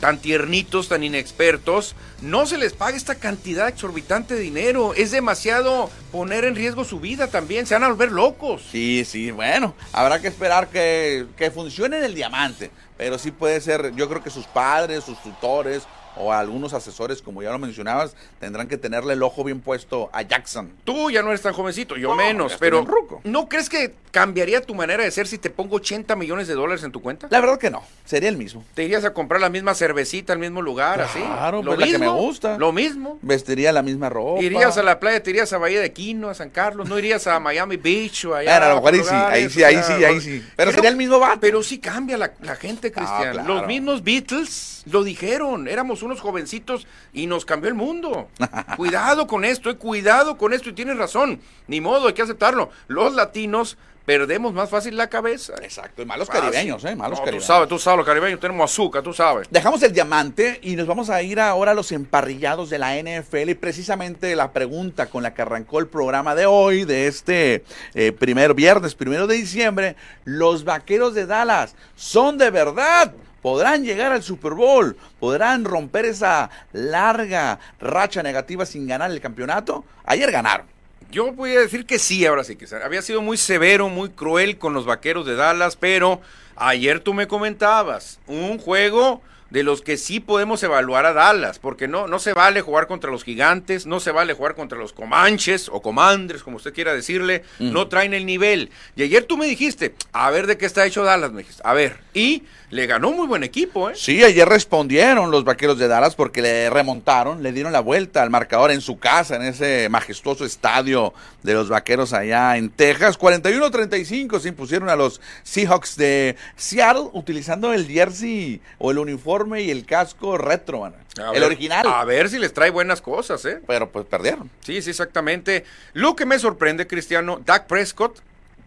tan tiernitos, tan inexpertos, no se les pague esta cantidad exorbitante de dinero. Es demasiado poner en riesgo su vida también, se van a volver locos. Sí, sí, bueno, habrá que esperar que, que funcione en el diamante, pero sí puede ser, yo creo que sus padres, sus tutores o algunos asesores, como ya lo mencionabas, tendrán que tenerle el ojo bien puesto a Jackson. Tú ya no eres tan jovencito, yo No, menos, pero. ¿no crees que cambiaría tu manera de ser si te pongo 80 millones de dólares en tu cuenta? La verdad que no, sería el mismo. ¿Te irías a comprar la misma cervecita al mismo lugar, así? Claro, pues, la que me gusta. Lo mismo. Vestiría la misma ropa. Irías a la playa, te irías a Bahía de Quino, a San Carlos, no irías a Miami Beach o allá. Bueno, a lo mejor ahí sí, ahí sí, ahí sí, ahí sí. Pero sería el mismo vato. Pero sí cambia la, la gente, Cristian. claro. Los mismos Beatles lo dijeron. Éramos unos jovencitos y nos cambió el mundo. cuidado con esto, eh, cuidado con esto. Y tienes razón. Ni modo, hay que aceptarlo. Los latinos perdemos más fácil la cabeza. Exacto, y malos Fácil. caribeños, ¿eh? Malos No, tú caribeños. sabes, tú sabes, los caribeños tenemos azúcar, tú sabes. Dejamos el diamante y nos vamos a ir ahora a los emparrillados de la NFL y precisamente la pregunta con la que arrancó el programa de hoy, de este eh, primer viernes, primero de diciembre, los vaqueros de Dallas son de verdad. Podrán llegar al Super Bowl, podrán romper esa larga racha negativa sin ganar el campeonato. Ayer ganaron. Yo voy a decir que sí, ahora sí que había sido muy severo, muy cruel con los vaqueros de Dallas, pero ayer tú me comentabas, un juego de los que sí podemos evaluar a Dallas, porque no, no se vale jugar contra los gigantes, no se vale jugar contra los comanches o comandres, como usted quiera decirle, no traen el nivel. Y ayer tú me dijiste, a ver de qué está hecho Dallas, me dijiste, a ver, y le ganó un muy buen equipo, ¿eh? Sí, ayer respondieron los vaqueros de Dallas porque le remontaron, le dieron la vuelta al marcador en su casa, en ese majestuoso estadio de los vaqueros allá en Texas. 41-35 se impusieron a los Seahawks de Seattle utilizando el jersey o el uniforme y el casco retro, mano. A el ver, original. A ver si les trae buenas cosas, ¿eh? Pero pues perdieron. Sí, sí, exactamente. Lo que me sorprende, Cristiano, Dak Prescott,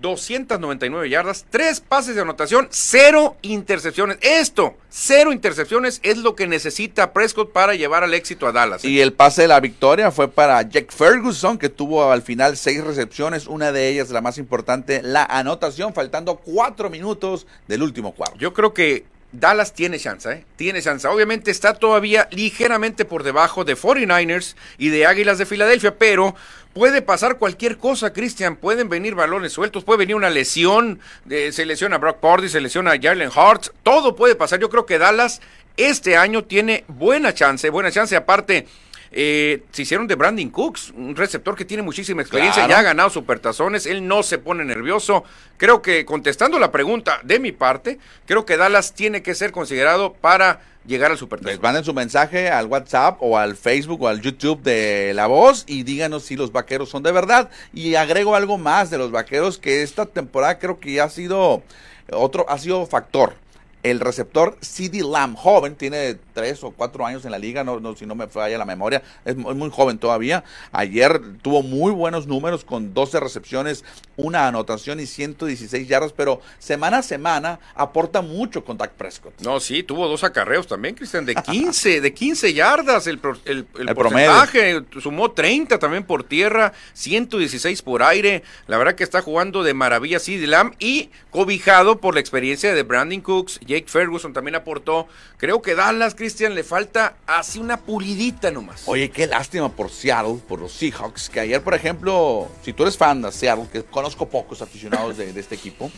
299 yardas, tres pases de anotación, cero intercepciones. Esto, cero intercepciones, es lo que necesita Prescott para llevar al éxito a Dallas. ¿eh? Y el pase de la victoria fue para Jack Ferguson, que tuvo al final seis recepciones, una de ellas la más importante, la anotación, faltando cuatro minutos del último cuarto. Yo creo que Dallas tiene chance, ¿eh? Tiene chance. Obviamente está todavía ligeramente por debajo de 49ers y de Águilas de Filadelfia, pero puede pasar cualquier cosa, Cristian. Pueden venir balones sueltos, puede venir una lesión, eh, se lesiona Brock Purdy, se lesiona Jalen Hurts, todo puede pasar. Yo creo que Dallas este año tiene buena chance, buena chance. Aparte, eh, se hicieron de Brandon Cooks, un receptor que tiene muchísima experiencia, Claro. ya ha ganado supertazones, él no se pone nervioso. Creo que contestando la pregunta de mi parte, creo que Dallas tiene que ser considerado para llegar al Les supertazón. manden su mensaje al WhatsApp o al Facebook o al YouTube de La Voz y díganos si los vaqueros son de verdad. Y agrego algo más de los vaqueros que esta temporada creo que ya ha sido otro, ha sido factor. El receptor CD Lamb, joven, tiene tres o cuatro años en la liga, no, no, si no me falla la memoria, es muy, muy joven todavía. Ayer tuvo muy buenos números con 12 recepciones, una anotación y 116 yardas, pero semana a semana aporta mucho con Dak Prescott. No, sí, tuvo dos acarreos también, Cristian, de 15, de 15 yardas el, pro- el, el El porcentaje, sumó 30 también por tierra, 116 por aire, la verdad que está jugando de maravilla CD Lamb y cobijado por la experiencia de Brandon Cooks, Jake Ferguson también aportó, creo que Dallas, Cristian, le falta así una pulidita nomás. Oye, qué lástima por Seattle, por los Seahawks, que ayer, por ejemplo, si tú eres fan de Seattle, que conozco pocos aficionados de, de este equipo,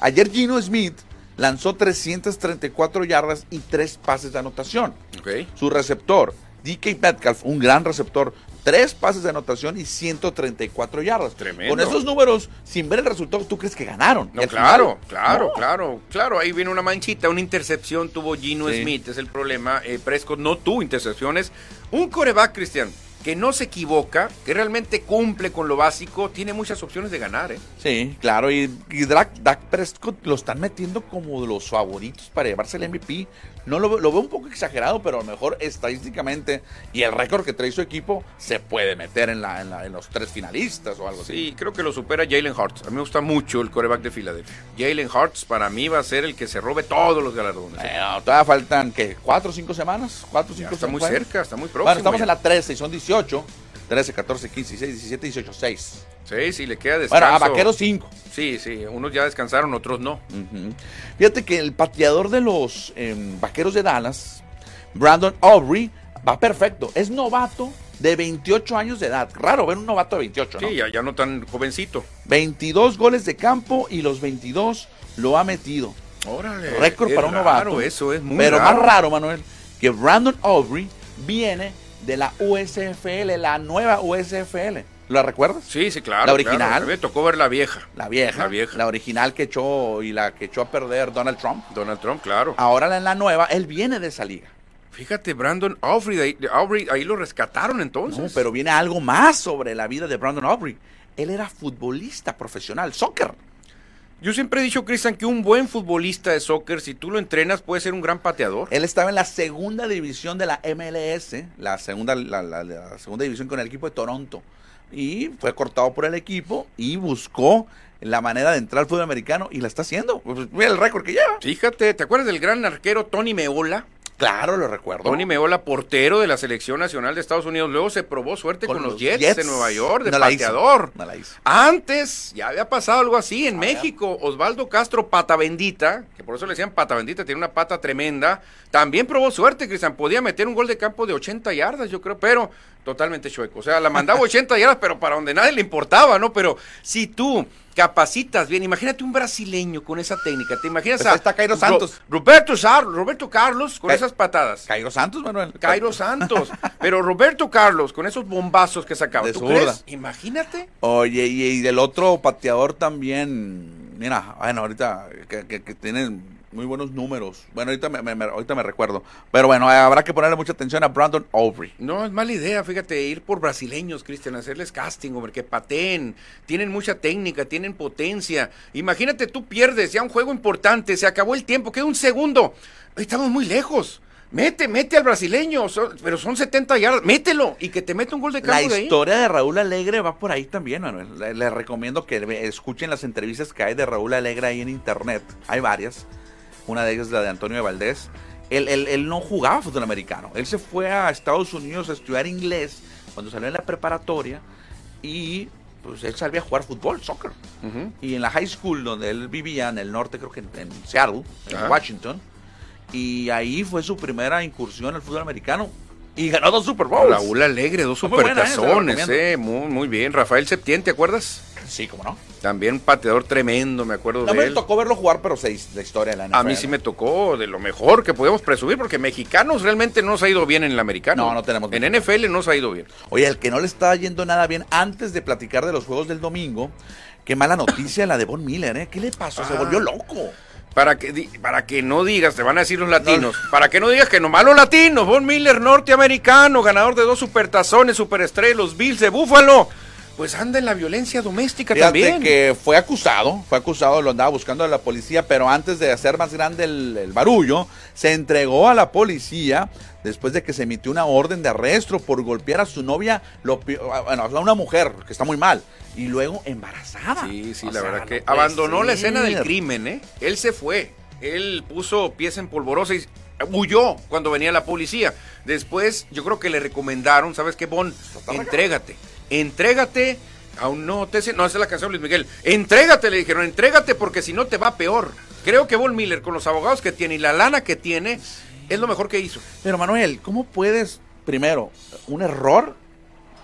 ayer Gino Smith lanzó 334 yardas y tres pases de anotación. Ok. Su receptor, DK Metcalf, un gran receptor, tres pases de anotación y 134 yardas. Tremendo. Con esos números, sin ver el resultado, ¿tú crees que ganaron? No, claro, final, claro, no. claro, claro. Ahí viene una manchita, una intercepción tuvo Gino Sí. Smith, es el problema. Eh, Prescott no tuvo intercepciones. Un coreback, Cristian, que no se equivoca, que realmente cumple con lo básico, tiene muchas opciones de ganar, ¿eh? Sí, claro, y, y Dak, Dak Prescott lo están metiendo como de los favoritos para llevarse el MVP. No lo, veo- lo veo un poco exagerado, pero a lo mejor estadísticamente y el récord que trae su equipo se puede meter en, la, en, la- en los tres finalistas o algo así. Sí, creo que lo supera Jalen Hurts. A mí me gusta mucho el coreback de Filadelfia. Jalen Hurts para mí va a ser el que se robe todos los galardones. ¿eh? Bueno, todavía faltan, ¿qué? ¿Cuatro o cinco semanas? ¿Cuatro o Ya cinco está muy cerca, está muy próximo. Bueno, estamos ya. en la 13 y son 18. 13, 14, 15, 16, 17, 18, 6. Sí, sí, le queda descanso. Bueno, a Vaqueros 5. Sí, sí, unos ya descansaron, otros no. Ujú. Fíjate que el pateador de los em, vaqueros de Dallas, Brandon Aubrey, va perfecto. Es novato de 28 años de edad. Raro ver un novato de 28, ¿no? Sí, ya, ya no tan jovencito. 22 goles de campo y los 22 lo ha metido. Órale. Récord para un novato. Eso es muy Pero raro. más raro, Manuel, que Brandon Aubrey viene de la USFL, la nueva USFL. ¿La recuerdas? Sí, sí, claro. La original. claro. Me tocó ver la vieja. La vieja. La vieja. La original que echó y la que echó a perder Donald Trump. Donald Trump, claro. Ahora en la nueva, él viene de esa liga. Fíjate, Brandon Aubrey, ahí, Aubrey, ahí lo rescataron entonces. No, pero viene algo más sobre la vida de Brandon Aubrey. Él era futbolista profesional, soccer. Yo siempre he dicho, Cristian, que un buen futbolista de soccer, si tú lo entrenas, puede ser un gran pateador. Él estaba en la segunda división de la MLS, la segunda, la, la- la segunda división con el equipo de Toronto. Y fue cortado por el equipo y buscó la manera de entrar al fútbol americano y la está haciendo. Pues, mira el récord que lleva. Fíjate, ¿te acuerdas del gran arquero Tony Meola? Claro, lo recuerdo. Tony Meola, portero de la selección nacional de Estados Unidos. Luego se probó suerte con, los Jets, de Nueva York, de No la pateador. no la hizo. Antes ya había pasado algo así en Ah, México. Osvaldo Castro Pata Bendita, que por eso le decían Pata Bendita, tiene una pata tremenda. También probó suerte, Cristian. Podía meter un gol de campo de 80 yardas, yo creo, pero totalmente chueco. O sea, la mandaba 80 yardas, pero para donde nadie le importaba, ¿no? Pero si tú capacitas bien, imagínate un brasileño con esa técnica. ¿Te imaginas Pues a ahí está Cairo Ro- Santos. Roberto, Sar- Roberto Carlos con Ca- esas patadas. Cairo Santos, Manuel. Cairo Santos. Pero Roberto Carlos, con esos bombazos que sacaba. De ¿Tú crees? Imagínate. Oye, y, y del otro pateador también, mira, bueno, ahorita que, que, que tienen muy buenos números. Bueno, ahorita me, me- me- ahorita me recuerdo. Pero bueno, habrá que ponerle mucha atención a Brandon Aubrey. No, es mala idea, fíjate, ir por brasileños, Cristian, hacerles casting, hombre, que pateen, tienen mucha técnica, tienen potencia. Imagínate, tú pierdes ya un juego importante, se acabó el tiempo, queda un segundo. Estamos muy lejos. Mete, mete al brasileño, son- pero son 70 yardas, mételo y que te mete un gol de La campo de ahí. historia de Raúl Alegre va por ahí también, Manuel. Le- Les recomiendo que escuchen las entrevistas que hay de Raúl Alegre ahí en internet. Hay varias. Una de ellas es la de Antonio de Valdés. Él, él- él no jugaba fútbol americano. Él se fue a Estados Unidos a estudiar inglés cuando salió en la preparatoria y pues él sabía jugar fútbol, soccer. Y en la high school donde él vivía, en el norte, creo que en, en Seattle, en. Washington, y ahí fue su primera incursión al fútbol americano. Y ganó dos Super Bowls. Raúl Alegre, dos eh, supertazones, eh, muy, muy bien. Rafael Septién, ¿te acuerdas? Sí, cómo no. También un pateador tremendo, me acuerdo No de me él. tocó verlo jugar, pero sé la historia de la NFL. A mí sí me tocó de lo mejor que podemos presumir, porque mexicanos realmente no nos ha ido bien en el americano. No, no tenemos En. NFL no nos ha ido bien. Oye, el que no le estaba yendo nada bien antes de platicar de los juegos del domingo, qué mala noticia la de Von Miller, ¿eh? ¿Qué le pasó? Se Ah. volvió loco. Para que, para que no digas, te van a decir los latinos, para que no digas que nomás los latinos, Von Miller, norteamericano, ganador de dos supertazones, superestrellas, los Bills de Búfalo, pues anda en la violencia doméstica Fíjate también. que fue acusado, fue acusado, lo andaba buscando a la policía, pero antes de hacer más grande el, el barullo, se entregó a la policía después de que se emitió una orden de arresto por golpear a su novia, lo, pi- bueno, a una mujer que está muy mal, y luego embarazada. Sí, sí, O la sea, verdad que no abandonó la escena del crimen, ¿eh? Él se fue. Él puso pies en polvorosa y huyó cuando venía la policía. Después, yo creo que le recomendaron, ¿sabes qué, Bon? Entrégate. Entrégate. Aún no te no, esa es la canción de Luis Miguel. Entrégate, le dijeron, entrégate porque si no te va peor. Creo que Von Miller, con los abogados que tiene y la lana que tiene, es lo mejor que hizo. Pero Manuel, ¿cómo puedes, primero, un error,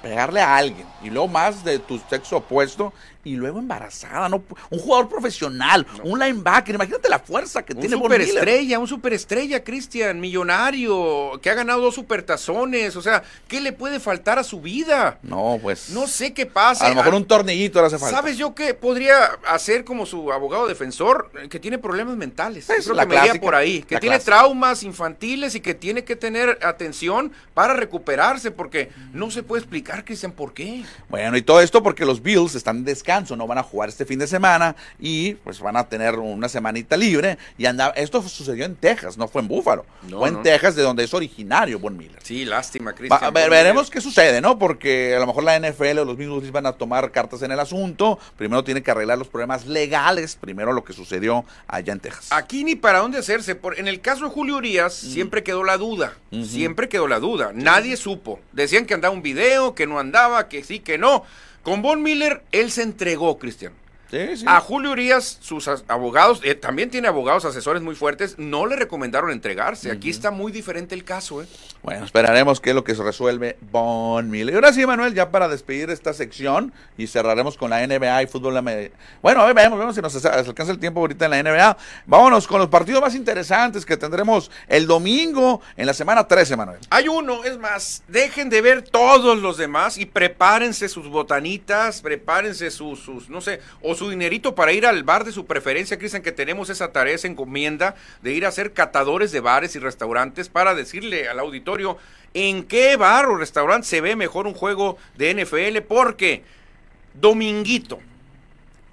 pegarle a alguien y luego más de tu sexo opuesto y luego embarazada? no Un jugador profesional, un linebacker, imagínate la fuerza que Un tiene superestrella, un superestrella, Cristian, millonario, que ha ganado dos supertazones. O sea, ¿qué le puede faltar a su vida? No, pues. No sé qué pasa. A lo mejor un tornillito le hace falta. ¿Sabes yo qué podría hacer como su abogado defensor? Eh, Que tiene problemas mentales. Es creo la que me clásica, por ahí. Que tiene clásica. traumas infantiles y que tiene que tener atención para recuperarse, porque no se puede explicar, Cristian, por qué. Bueno, y todo esto porque los Bills están en descanso, no van a jugar este fin de semana y pues van a tener una semanita libre. Y anda, esto sucedió en Texas, no fue en Búfalo. No, fue en no. Texas, de donde es originario Von Miller. Sí, lástima, Cristian. a ver, veremos qué sucede, ¿no? Porque a lo mejor la NFL o los mismos van a tomar cartas en el asunto. Primero tiene que arreglar los problemas legales, primero lo que sucedió allá en Texas. Aquí ni para dónde hacerse. Por, en el caso de Julio Urias, siempre quedó la duda. Siempre quedó la duda. Nadie supo. Decían que andaba un video, que no andaba, que sí, que no. Con Von Miller, él se entregó, Cristian. Sí, sí. A Julio Urias, sus abogados, eh, también tiene abogados asesores muy fuertes, no le recomendaron entregarse. Aquí está muy diferente el caso, ¿eh? Bueno, esperaremos qué es lo que se resuelve Von Miller. Y ahora sí, Manuel, ya para despedir esta sección y cerraremos con la NBA y fútbol. Bueno, a ver, vemos, vemos si nos alcanza el tiempo ahorita en la NBA. Vámonos con los partidos más interesantes que tendremos el domingo en la semana 13, Manuel. Hay uno, es más, dejen de ver todos los demás y prepárense sus botanitas, prepárense sus, sus, no sé, o su dinerito para ir al bar de su preferencia, Cristian, que tenemos esa tarea, esa encomienda de ir a ser catadores de bares y restaurantes para decirle al auditorio en qué bar o restaurante se ve mejor un juego de NFL, porque Dominguito,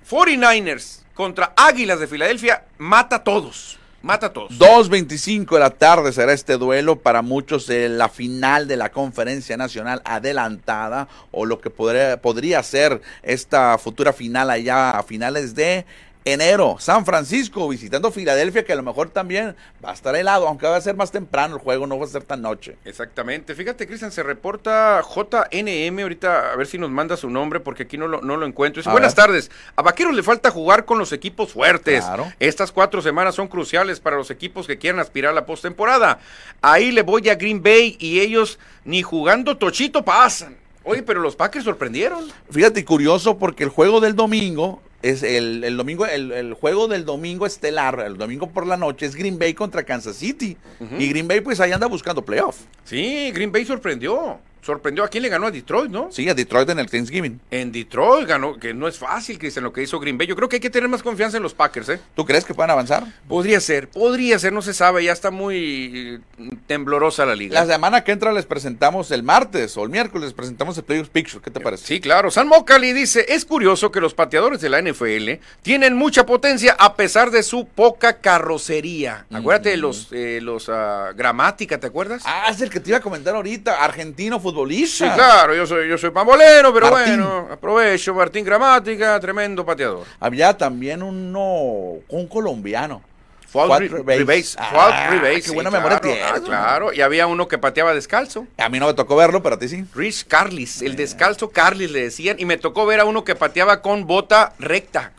49ers contra Águilas de Filadelfia, mata a todos, mata a todos. 2.25 de la tarde será este duelo para muchos eh, la final de la conferencia nacional adelantada o lo que podría, podría ser esta futura final allá a finales de enero. San Francisco visitando Filadelfia que a lo mejor también va a estar helado, aunque va a ser más temprano el juego, no va a ser tan noche. Exactamente. Fíjate, Cristian, se reporta JNM. Ahorita a ver si nos manda su nombre porque aquí no lo, no lo encuentro. Dice, buenas ver. tardes. A Vaqueros le falta jugar con los equipos fuertes. Claro. Estas cuatro semanas son cruciales para los equipos que quieran aspirar a la postemporada. Ahí le voy a Green Bay y ellos ni jugando tochito pasan. Oye, pero los Packers sorprendieron. Fíjate, curioso porque el juego del domingo es el, el domingo, el, el juego del domingo estelar, el domingo por la noche es Green Bay contra Kansas City. Y Green Bay pues ahí anda buscando playoff. Sí, Green Bay sorprendió. Sorprendió. ¿A quién le ganó a Detroit, no? Sí, a Detroit en el Thanksgiving. En Detroit ganó, que no es fácil, Cristian, lo que hizo Green Bay. Yo creo que hay que tener más confianza en los Packers, ¿eh? ¿Tú crees que puedan avanzar? Podría ser, podría ser, no se sabe, ya está muy eh, temblorosa la liga. La semana que entra les presentamos el martes o el miércoles les presentamos el Playoffs Picture. ¿Qué te parece? Sí, claro. San Mocali dice, es curioso que los pateadores de la NFL tienen mucha potencia a pesar de su poca carrocería. Acuérdate de los, eh, los ah, gramática, ¿te acuerdas? Ah, es el que te iba a comentar ahorita, argentino futbolista. Sí, claro, yo soy, yo soy pambolero, pero Martín. bueno, aprovecho, Martín Gramática, tremendo pateador. Había también uno, un colombiano. Fuad. Ribase, Ah, Fuad Ribase, qué sí, buena memoria claro, tienes, ah, claro, y había uno que pateaba descalzo. A mí no me tocó verlo, pero a ti sí. Rich Carlis, el descalzo Carlis le decían, y me tocó ver a uno que pateaba con bota recta.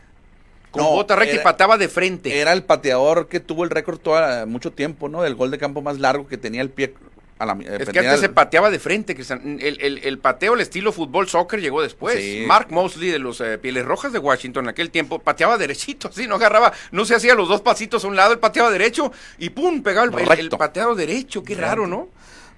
Con No, bota recta era- y pateaba de frente. Era el pateador que tuvo el récord toda, mucho tiempo, ¿no? Del gol de campo más largo que tenía el pie a la eh, es que antes se pateaba de frente, Cristian. El, el- el pateo, el estilo fútbol soccer llegó después. Sí. Mark Mosley de los eh, Pieles Rojas de Washington en aquel tiempo pateaba derechito, así, no agarraba, no se hacía los dos pasitos a un lado, él pateaba derecho y pum, pegaba el, el, pateado derecho. Qué raro, ¿no?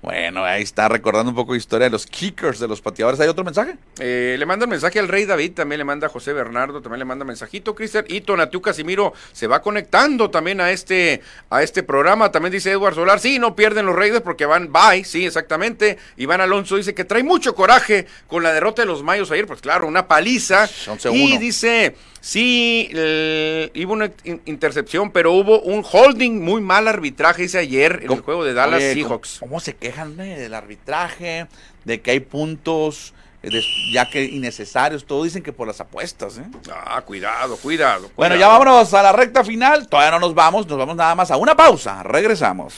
Bueno, ahí está recordando un poco de historia de los kickers, de los pateadores. ¿Hay otro mensaje? Eh, le manda un mensaje al Rey David, también le manda a José Bernardo, también le manda mensajito, Cristian. Y Tonatiu Casimiro se va conectando también a este, a este programa. También dice Edward Solar, sí, no pierden los Raiders porque van bye, sí, exactamente. Iván Alonso dice que trae mucho coraje con la derrota de los Mayos ayer, pues claro, una paliza. 11-1. Y dice, sí, eh, hubo una in- intercepción, pero hubo un holding muy mal arbitraje, dice ayer, en el juego de Dallas Oye, Seahawks. ¿cómo, cómo se quejan eh, del arbitraje? De que hay puntos, eh, de- ya que innecesarios. Todos dicen que por las apuestas, ¿eh? Ah, cuidado, cuidado. Bueno, cuidado. ya vámonos a la recta final. Todavía no nos vamos, nos vamos nada más a una pausa. Regresamos.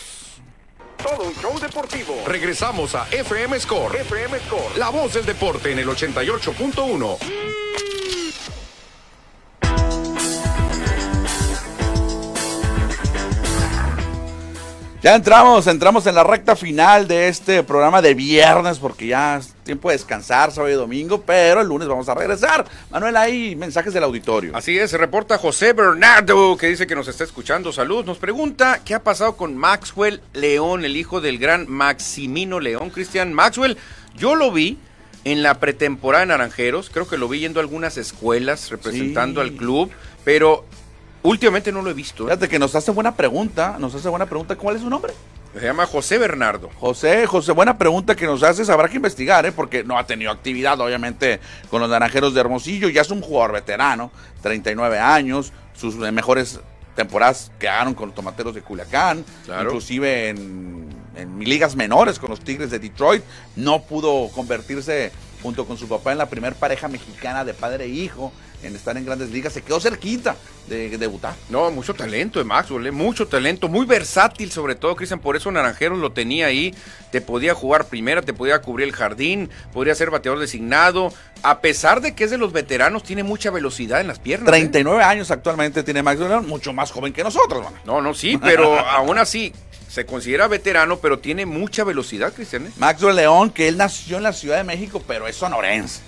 Todo un show deportivo. Regresamos a FM Score. FM Score. La voz del deporte en el 88.1. Ya entramos, entramos en la recta final de este programa de viernes porque ya es tiempo de descansar sábado y domingo, pero el lunes vamos a regresar. Manuel, hay mensajes del auditorio. Así es, se reporta José Bernardo, que dice que nos está escuchando. Salud. Nos pregunta qué ha pasado con Maxwell León, el hijo del gran Maximino León, Cristian Maxwell. Yo lo vi en la pretemporada en Naranjeros, creo que lo vi yendo a algunas escuelas representando Sí. al club, pero últimamente no lo he visto. ¿eh? Fíjate que nos hace buena pregunta, nos hace buena pregunta. ¿Cuál es su nombre? Se llama José Bernardo. José, José, buena pregunta que nos haces. Habrá que investigar, ¿eh? porque no ha tenido actividad, obviamente, con los naranjeros de Hermosillo. Ya es un jugador veterano, 39 años. Sus mejores temporadas quedaron con los tomateros de Culiacán, Claro. inclusive en, en ligas menores con los Tigres de Detroit. No pudo convertirse junto con su papá en la primer pareja mexicana de padre e hijo en estar en grandes ligas. Se quedó cerquita de, debutar. No, mucho talento de Maxwell, ¿eh? mucho talento, muy versátil sobre todo, Cristian, por eso Naranjeros lo tenía ahí, te podía jugar primera, te podía cubrir el jardín, podría ser bateador designado, a pesar de que es de los veteranos, tiene mucha velocidad en las piernas. 39 ¿eh? años actualmente tiene Maxwell, mucho más joven que nosotros. No, no, sí, pero aún así, se considera veterano, pero tiene mucha velocidad, Cristian. ¿eh? Maxwell León, que él nació en la Ciudad de México, pero es sonorense.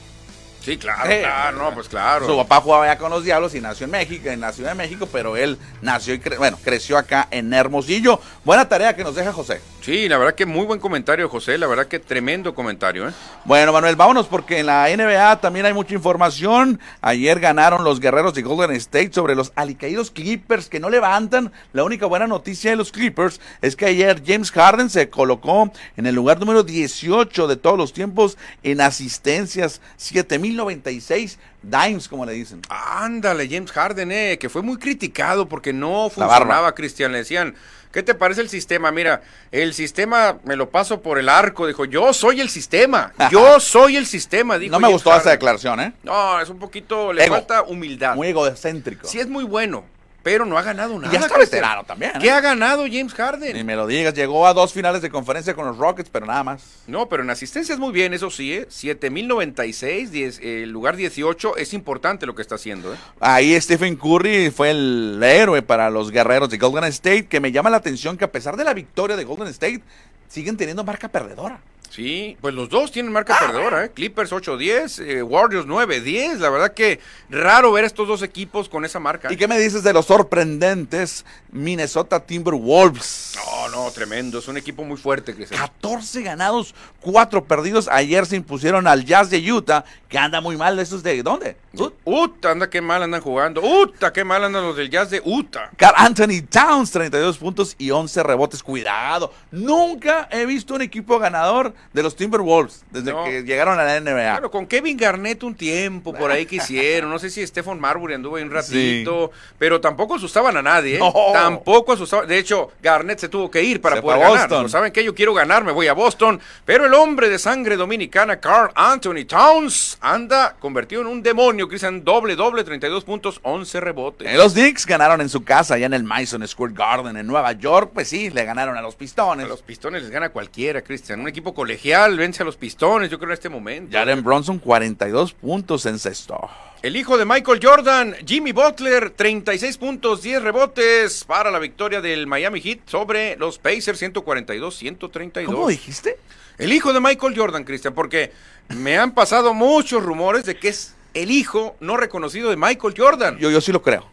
Sí, claro, claro, no, pues claro. Su papá jugaba ya con los Diablos y nació en México, en la Ciudad de México, pero él nació y bueno, creció acá en Hermosillo. Buena tarea que nos deja José. Sí, la verdad que muy buen comentario, José. La verdad que tremendo comentario. ¿eh? Bueno, Manuel, vámonos porque en la NBA también hay mucha información. Ayer ganaron los guerreros de Golden State sobre los alicaídos Clippers que no levantan. La única buena noticia de los Clippers es que ayer James Harden se colocó en el lugar número 18 de todos los tiempos en asistencias. 7096 dimes, como le dicen. Ándale, James Harden, eh, que fue muy criticado porque no funcionaba, Cristian. Le decían ¿Qué te parece el sistema? Mira, el sistema me lo paso por el arco. Dijo, yo soy el sistema. Yo soy el sistema. Dijo no me gustó esa declaración, ¿eh? No, es un poquito, le falta humildad. Muy egocéntrico. Sí, es muy bueno pero no ha ganado nada. Y ya está veterano también. ¿Qué ha ganado James Harden? Ni me lo digas, llegó a dos finales de conferencia con los Rockets, pero nada más. No, pero en asistencia es muy bien, eso sí, ¿eh? 7096, el lugar 18, es importante lo que está haciendo. ¿eh? Ahí Stephen Curry fue el héroe para los guerreros de Golden State, que me llama la atención que a pesar de la victoria de Golden State, siguen teniendo marca perdedora. Sí, pues los dos tienen marca perdedora, ¿eh? Clippers 8-10, eh, Warriors 9-10. La verdad que raro ver estos dos equipos con esa marca. ¿Y qué me dices de los sorprendentes Minnesota Timberwolves? No, no, tremendo. Es un equipo muy fuerte, Cristian. 14 ganados, 4 perdidos. Ayer se impusieron al Jazz de Utah, que anda muy mal. ¿Esos de dónde? Utah, anda qué mal andan jugando. Utah, qué mal andan los del Jazz de Utah. Carl Anthony Towns, 32 puntos y 11 rebotes. Cuidado. Nunca he visto un equipo ganador de los Timberwolves desde que llegaron a la NBA. Bueno, con Kevin Garnett un tiempo por ahí que hicieron. No sé si Stephen Marbury anduvo ahí un ratito, pero tampoco asustaban a nadie. ¿eh? Tampoco asustaban. De hecho, Garnett se tuvo que ir para poder ganar. ¿Saben qué? Yo quiero ganar, me voy a Boston. Pero el hombre de sangre dominicana, Carl Anthony Towns, anda convertido en un demonio. Cristian, doble, doble, 32 puntos, 11 rebotes. Los Knicks ganaron en su casa, allá en el Madison Square Garden en Nueva York. Pues sí, le ganaron a los Pistones. A los Pistones les gana cualquiera, Cristian. Un equipo colegial vence a los Pistones, yo creo, en este momento. Jalen Bronson, 42 puntos en sexto. El hijo de Michael Jordan, Jimmy Butler, 36 puntos, 10 rebotes para la victoria del Miami Heat sobre los Pacers, 142-132. ¿Cómo dijiste? El hijo de Michael Jordan, Cristian, porque me han pasado muchos rumores de que es el hijo no reconocido de Michael Jordan. Yo, yo sí lo creo.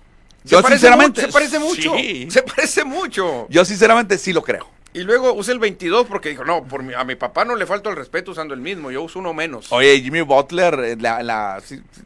Yo sinceramente. se parece mucho. Se parece mucho. Yo sinceramente sí lo creo. Y luego usé el 22 porque dijo, no, por a mi papá no le falta el respeto usando el mismo, yo uso uno menos. Oye, Jimmy Butler, eh, la,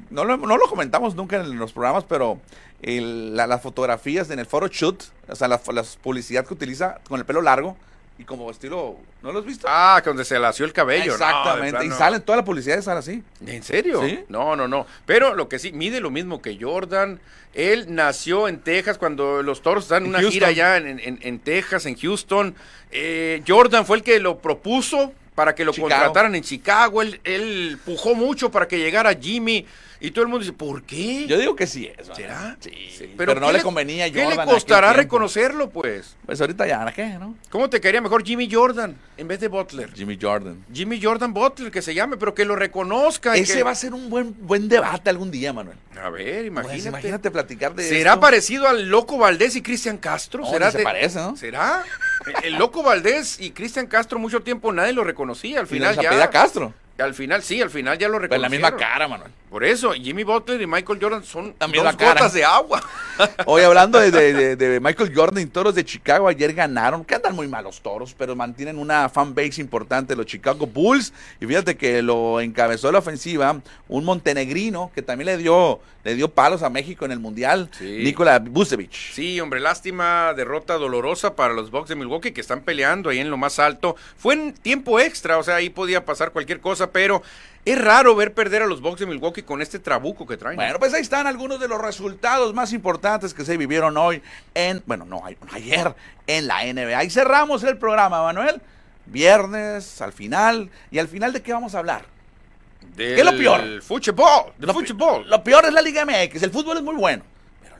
no, lo, no, lo, comentamos nunca en los programas, pero las fotografías en el photoshoot, o sea, la, la publicidad que utiliza con el pelo largo, y como estilo, ¿no lo has visto? Ah, donde se lació el cabello. Exactamente. y salen, toda la publicidad sale así. ¿En serio? ¿Sí? No, no, no. Pero lo que sí, mide lo mismo que Jordan. Él nació en Texas cuando los Toros dan una gira allá en, en, Texas, en Houston. Eh, Jordan fue el que lo propuso para que lo contrataran en Chicago. Él, él pujó mucho para que llegara Jimmy. Y todo el mundo dice, ¿por qué? Yo digo que sí es. ¿Será? Sí. Pero, no le convenía a Jordan. ¿Qué le costará reconocerlo, pues? Pues ahorita ya, ¿qué, no? ¿Cómo te quedaría mejor Jimmy Jordan en vez de Butler? Jimmy Jordan. Jimmy Jordan Butler, que se llame, pero que lo reconozca. Ese va a ser un buen, buen debate algún día, Manuel. A ver, imagínate. Pues imagínate platicar de ¿Será parecido al Loco Valdés y Cristian Castro? ¿Será se parece, ¿no? ¿Será? El Loco Valdés y Cristian Castro mucho tiempo nadie lo reconocía. Al final ya... Castro. Al final, sí, al final ya lo reconocieron. la misma cara, Manuel. Por eso, Jimmy Butler y Michael Jordan son dos gotas de agua. Hoy hablando de, Michael Jordan y Toros de Chicago, ayer ganaron, que andan muy malos Toros, pero mantienen una fan base importante, los Chicago Bulls. Y fíjate que lo encabezó la ofensiva un montenegrino que también le dio, le dio palos a México en el Mundial, Nikola Vucevic. Sí, hombre, lástima, derrota dolorosa para los Bucks de Milwaukee que están peleando ahí en lo más alto. Fue en tiempo extra, o sea, ahí podía pasar cualquier cosa pero es raro ver perder a los Bucks de Milwaukee con este trabuco que traen. Bueno, pues ahí están algunos de los resultados más importantes que se vivieron hoy en, bueno, no, ayer en la NBA. Y cerramos el programa, Manuel. Viernes, al final. ¿Y al final de qué vamos a hablar? Del ¿Qué es lo peor? fútbol, del Lo, pi- fútbol. lo peor es la Liga MX. El fútbol es muy bueno.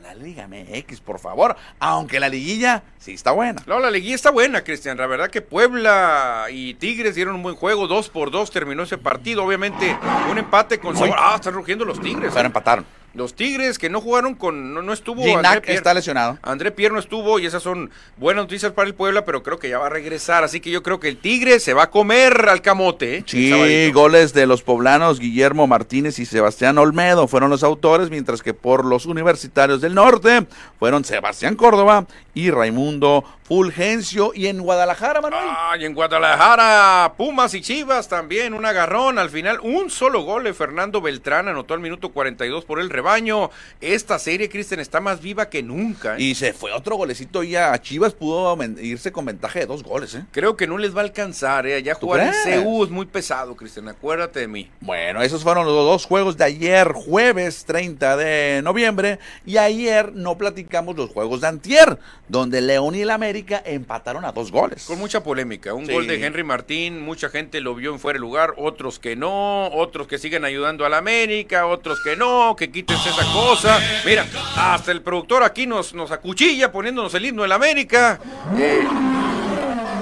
La Liga MX, por favor. Aunque la liguilla sí está buena. No, la liguilla está buena, Cristian. La verdad que Puebla y Tigres dieron un buen juego. Dos por dos terminó ese partido. Obviamente, un empate con sabor. Ah, están rugiendo los Tigres. Pero ¿eh? empataron. Los Tigres que no jugaron con. No, no estuvo. Ginac está lesionado. André Pierre no estuvo y esas son buenas noticias para el Puebla, pero creo que ya va a regresar. Así que yo creo que el Tigre se va a comer al camote. ¿eh? Sí, goles de los poblanos Guillermo Martínez y Sebastián Olmedo fueron los autores, mientras que por los universitarios del norte fueron Sebastián Córdoba y Raimundo Fulgencio. Y en Guadalajara, Manuel. Ah, y en Guadalajara, Pumas y Chivas también, un agarrón. Al final, un solo gol de Fernando Beltrán anotó al minuto 42 por el rebaño. Esta serie, Cristian, está más viva que nunca. ¿eh? Y se fue otro golecito y a Chivas pudo irse con ventaja de dos goles, ¿eh? Creo que no les va a alcanzar, ¿eh? Ya ¿Tú jugar en? CU es muy pesado, Cristian. Acuérdate de mí. Bueno, esos fueron los dos juegos de ayer, jueves 30 de noviembre. Y ayer no platicamos los juegos de antier, donde León y el América empataron a dos goles. Con mucha polémica. Un Sí. gol de Henry Martín, mucha gente lo vio en fuera de lugar, otros que no, otros que siguen ayudando a la América, otros que no, que quítense esa cosa. Mira, hasta el productor aquí nos, nos acuchilla poniéndonos el himno de la América. Eh,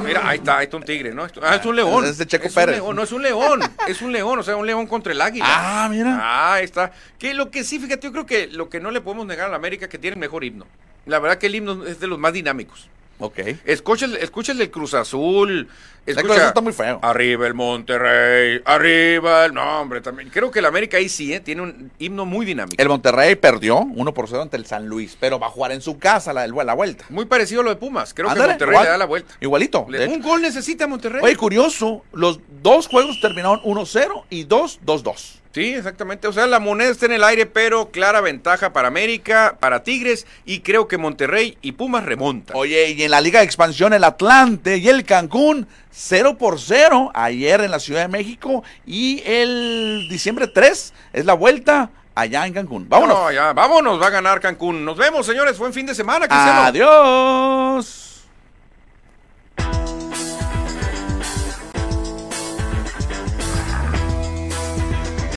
mira, ahí está, ahí está un tigre, ¿no? Ah, es un león. Es de Checo Pérez. león, no es un león, es un león, o sea, un león contra el águila. Ah, mira. Ah, ahí está. Que lo que sí, fíjate, yo creo que lo que no le podemos negar a la América es que tiene el mejor himno. La verdad que el himno es de los más dinámicos. Ok. Escucha el, escucha el Cruz Azul. El Cruz Azul está muy feo. Arriba el Monterrey. Arriba el. No, hombre, también. Creo que el América ahí sí, ¿eh? Tiene un himno muy dinámico. El Monterrey perdió 1 por 0 ante el San Luis, pero va a jugar en su casa la, la vuelta. Muy parecido a lo de Pumas. Creo Ándale, que Monterrey igual. le da la vuelta. Igualito. Le- un gol necesita Monterrey. Oye, curioso, los dos juegos terminaron 1-0 y 2-2-2. Sí, exactamente. O sea, la moneda está en el aire, pero clara ventaja para América, para Tigres y creo que Monterrey y Pumas remontan. Oye, y en la Liga de Expansión el Atlante y el Cancún 0 por 0 ayer en la Ciudad de México y el diciembre 3 es la vuelta allá en Cancún. Vámonos. No, ya, vámonos, va a ganar Cancún. Nos vemos, señores. Buen fin de semana, Cristiano. Adiós.